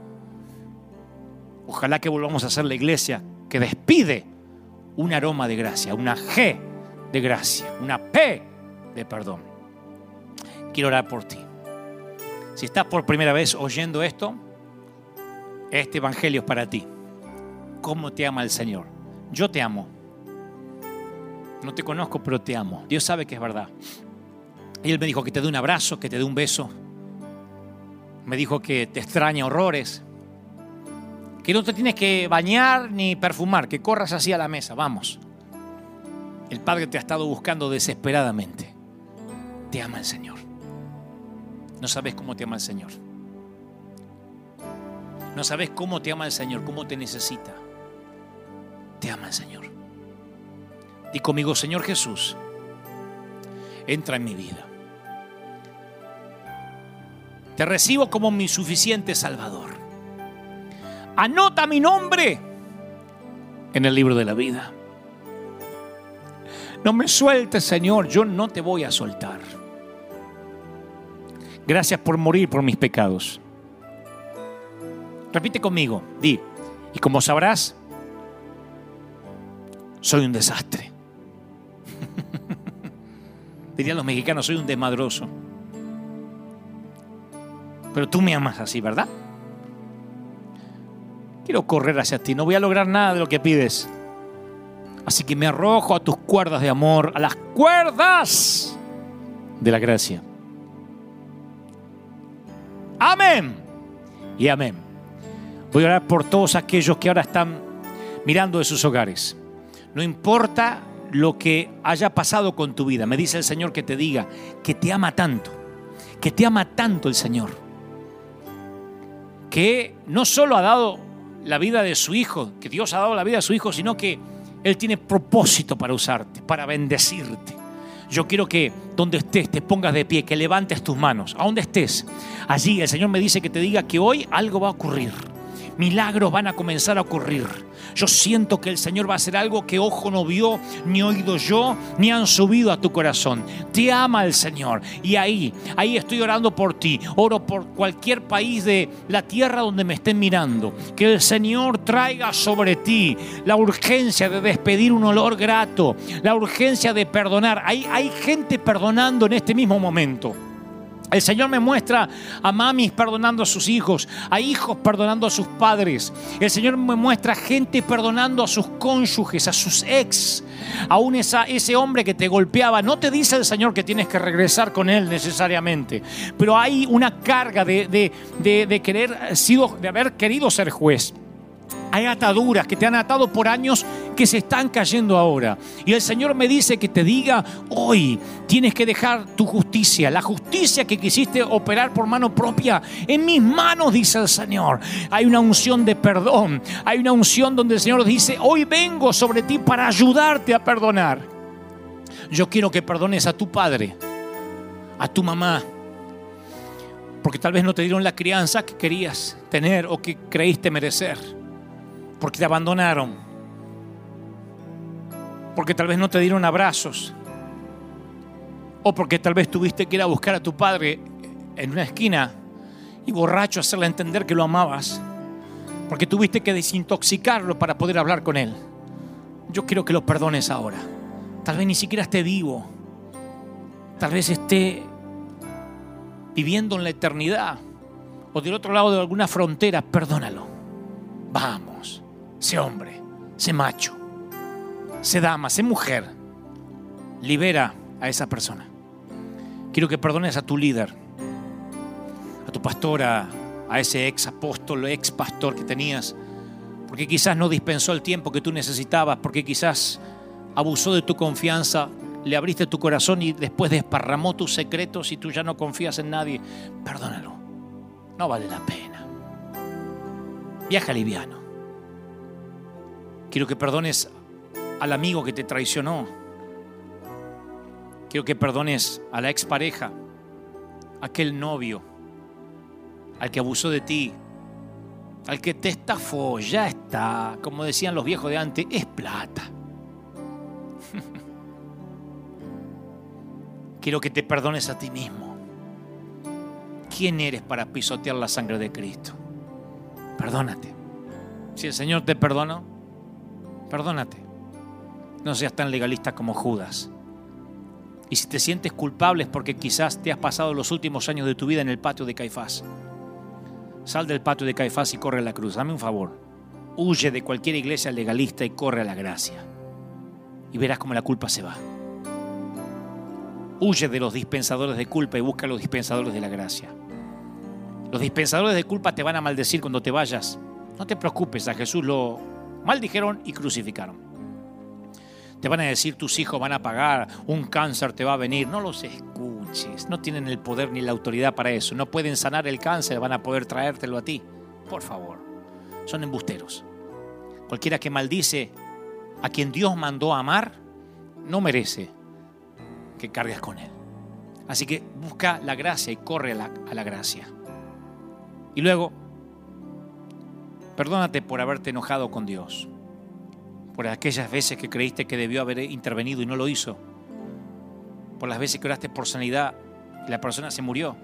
Ojalá que volvamos a ser la iglesia que despide un aroma de gracia, una G de gracia, una P de perdón. Quiero orar por ti. Si estás por primera vez oyendo esto, este evangelio es para ti cómo te ama el Señor. Yo te amo. No te conozco, pero te amo. Dios sabe que es verdad. Él me dijo que te dé un abrazo, que te dé un beso. Me dijo que te extraña horrores. Que no te tienes que bañar ni perfumar, que corras así a la mesa. Vamos. El Padre te ha estado buscando desesperadamente. Te ama el Señor. No sabes cómo te ama el Señor. No sabes cómo te ama el Señor, cómo te necesita te ama el Señor. Di conmigo, Señor Jesús, entra en mi vida. Te recibo como mi suficiente Salvador. Anota mi nombre en el libro de la vida. No me sueltes, Señor, yo no te voy a soltar. Gracias por morir por mis pecados. Repite conmigo, di, y como sabrás, soy un desastre. Dirían los mexicanos, soy un desmadroso. Pero tú me amas así, ¿verdad? Quiero correr hacia ti, no voy a lograr nada de lo que pides. Así que me arrojo a tus cuerdas de amor, a las cuerdas de la gracia. Amén. Y amén. Voy a orar por todos aquellos que ahora están mirando de sus hogares. No importa lo que haya pasado con tu vida. Me dice el Señor que te diga que te ama tanto, que te ama tanto el Señor, que no solo ha dado la vida de su Hijo, que Dios ha dado la vida de su Hijo, sino que Él tiene propósito para usarte, para bendecirte. Yo quiero que donde estés te pongas de pie, que levantes tus manos, a donde estés. Allí el Señor me dice que te diga que hoy algo va a ocurrir milagros van a comenzar a ocurrir. Yo siento que el Señor va a hacer algo que ojo no vio, ni oído yo, ni han subido a tu corazón. Te ama el Señor. Y ahí, ahí estoy orando por ti. Oro por cualquier país de la tierra donde me estén mirando. Que el Señor traiga sobre ti la urgencia de despedir un olor grato, la urgencia de perdonar. Hay, hay gente perdonando en este mismo momento. El Señor me muestra a mamis perdonando a sus hijos, a hijos perdonando a sus padres. El Señor me muestra gente perdonando a sus cónyuges, a sus ex. Aún esa, ese hombre que te golpeaba, no te dice el Señor que tienes que regresar con él necesariamente, pero hay una carga de, de, de querer, sido, de haber querido ser juez. Hay ataduras que te han atado por años que se están cayendo ahora. Y el Señor me dice que te diga, hoy tienes que dejar tu justicia, la justicia que quisiste operar por mano propia. En mis manos, dice el Señor. Hay una unción de perdón. Hay una unción donde el Señor dice, hoy vengo sobre ti para ayudarte a perdonar. Yo quiero que perdones a tu padre, a tu mamá, porque tal vez no te dieron la crianza que querías tener o que creíste merecer, porque te abandonaron, porque tal vez no te dieron abrazos, o porque tal vez tuviste que ir a buscar a tu padre en una esquina y borracho hacerle entender que lo amabas, porque tuviste que desintoxicarlo para poder hablar con él. Yo quiero que lo perdones ahora. Tal vez ni siquiera esté vivo. Tal vez esté viviendo en la eternidad o del otro lado de alguna frontera. Perdónalo. Vamos. Sé hombre. Sé macho. Sé dama. Sé mujer. Libera a esa persona. Quiero que perdones a tu líder, a tu pastora, a ese ex apóstol, ex pastor que tenías, porque quizás no dispensó el tiempo que tú necesitabas, porque quizás abusó de tu confianza, le abriste tu corazón y después desparramó tus secretos y tú ya no confías en nadie. Perdónalo, no vale la pena. Viaja liviano. Quiero que perdones al amigo que te traicionó. Quiero que perdones a la expareja, aquel novio al que abusó de ti, al que te estafó, ya está, como decían los viejos de antes, es plata. Quiero que te perdones a ti mismo. ¿Quién eres para pisotear la sangre de Cristo? Perdónate. Si el Señor te perdonó, perdónate. No seas tan legalista como Judas. Y si te sientes culpable es porque quizás te has pasado los últimos años de tu vida en el patio de Caifás. Sal del patio de Caifás y corre a la cruz. Dame un favor. Huye de cualquier iglesia legalista y corre a la gracia. Y verás cómo la culpa se va. Huye de los dispensadores de culpa y busca a los dispensadores de la gracia. Los dispensadores de culpa te van a maldecir cuando te vayas. No te preocupes, a Jesús lo maldijeron y crucificaron. Te van a decir tus hijos van a pagar, un cáncer te va a venir. No los escuches no tienen el poder ni la autoridad para eso. No pueden sanar el cáncer, van a poder traértelo a ti. Por favor, son embusteros. Cualquiera que maldice a quien Dios mandó a amar, no merece que cargues con él. Así que busca la gracia y corre a la, a la gracia. Y luego, perdónate por haberte enojado con Dios, por aquellas veces que creíste que debió haber intervenido y no lo hizo por las veces que oraste por sanidad y la persona se murió,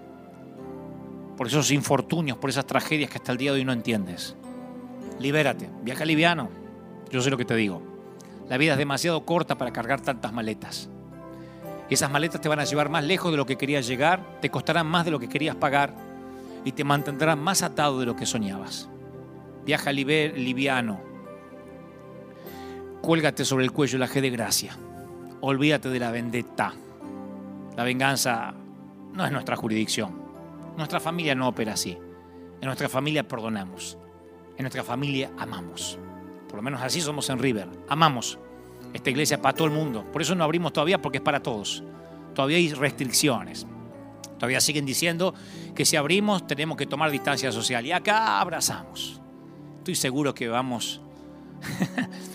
por esos infortunios, por esas tragedias que hasta el día de hoy no entiendes. Libérate, viaja liviano. Yo sé lo que te digo. La vida es demasiado corta para cargar tantas maletas. Esas maletas te van a llevar más lejos de lo que querías llegar, te costarán más de lo que querías pagar y te mantendrán más atado de lo que soñabas. Viaja liviano. Cuélgate sobre el cuello la G de gracia. Olvídate de la vendetta. La venganza no es nuestra jurisdicción. Nuestra familia no opera así. En nuestra familia perdonamos. En nuestra familia amamos. Por lo menos así somos en River. Amamos. Esta iglesia es para todo el mundo. Por eso no abrimos todavía porque es para todos. Todavía hay restricciones. Todavía siguen diciendo que si abrimos tenemos que tomar distancia social. Y acá abrazamos. Estoy seguro que vamos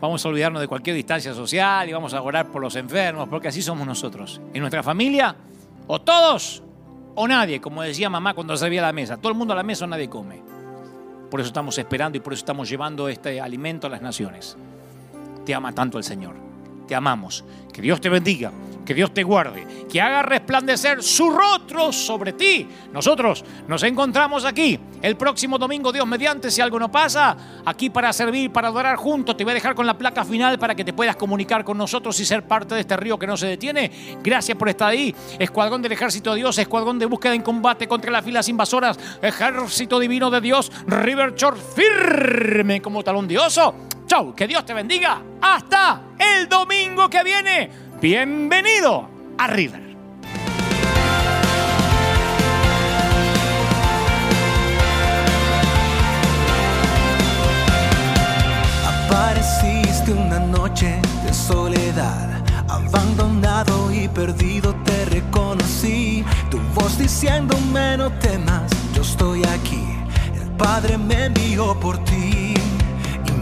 Vamos a olvidarnos de cualquier distancia social y vamos a orar por los enfermos, porque así somos nosotros. En nuestra familia, o todos o nadie, como decía mamá cuando servía la mesa. Todo el mundo a la mesa o nadie come. Por eso estamos esperando y por eso estamos llevando este alimento a las naciones. Te ama tanto el Señor. Te amamos. Que Dios te bendiga que Dios te guarde, que haga resplandecer su rostro sobre ti. Nosotros nos encontramos aquí el próximo domingo, Dios mediante, si algo no pasa, aquí para servir, para adorar juntos. Te voy a dejar con la placa final para que te puedas comunicar con nosotros y ser parte de este río que no se detiene. Gracias por estar ahí. Escuadrón del Ejército de Dios, Escuadrón de búsqueda en combate contra las filas invasoras, Ejército Divino de Dios, River Shore firme como talón de oso. Chau, que Dios te bendiga. Hasta el domingo que viene. Bienvenido a River. Apareciste una noche de soledad, abandonado y perdido te reconocí. Tu voz diciéndome no temas, yo estoy aquí. El Padre me envió por ti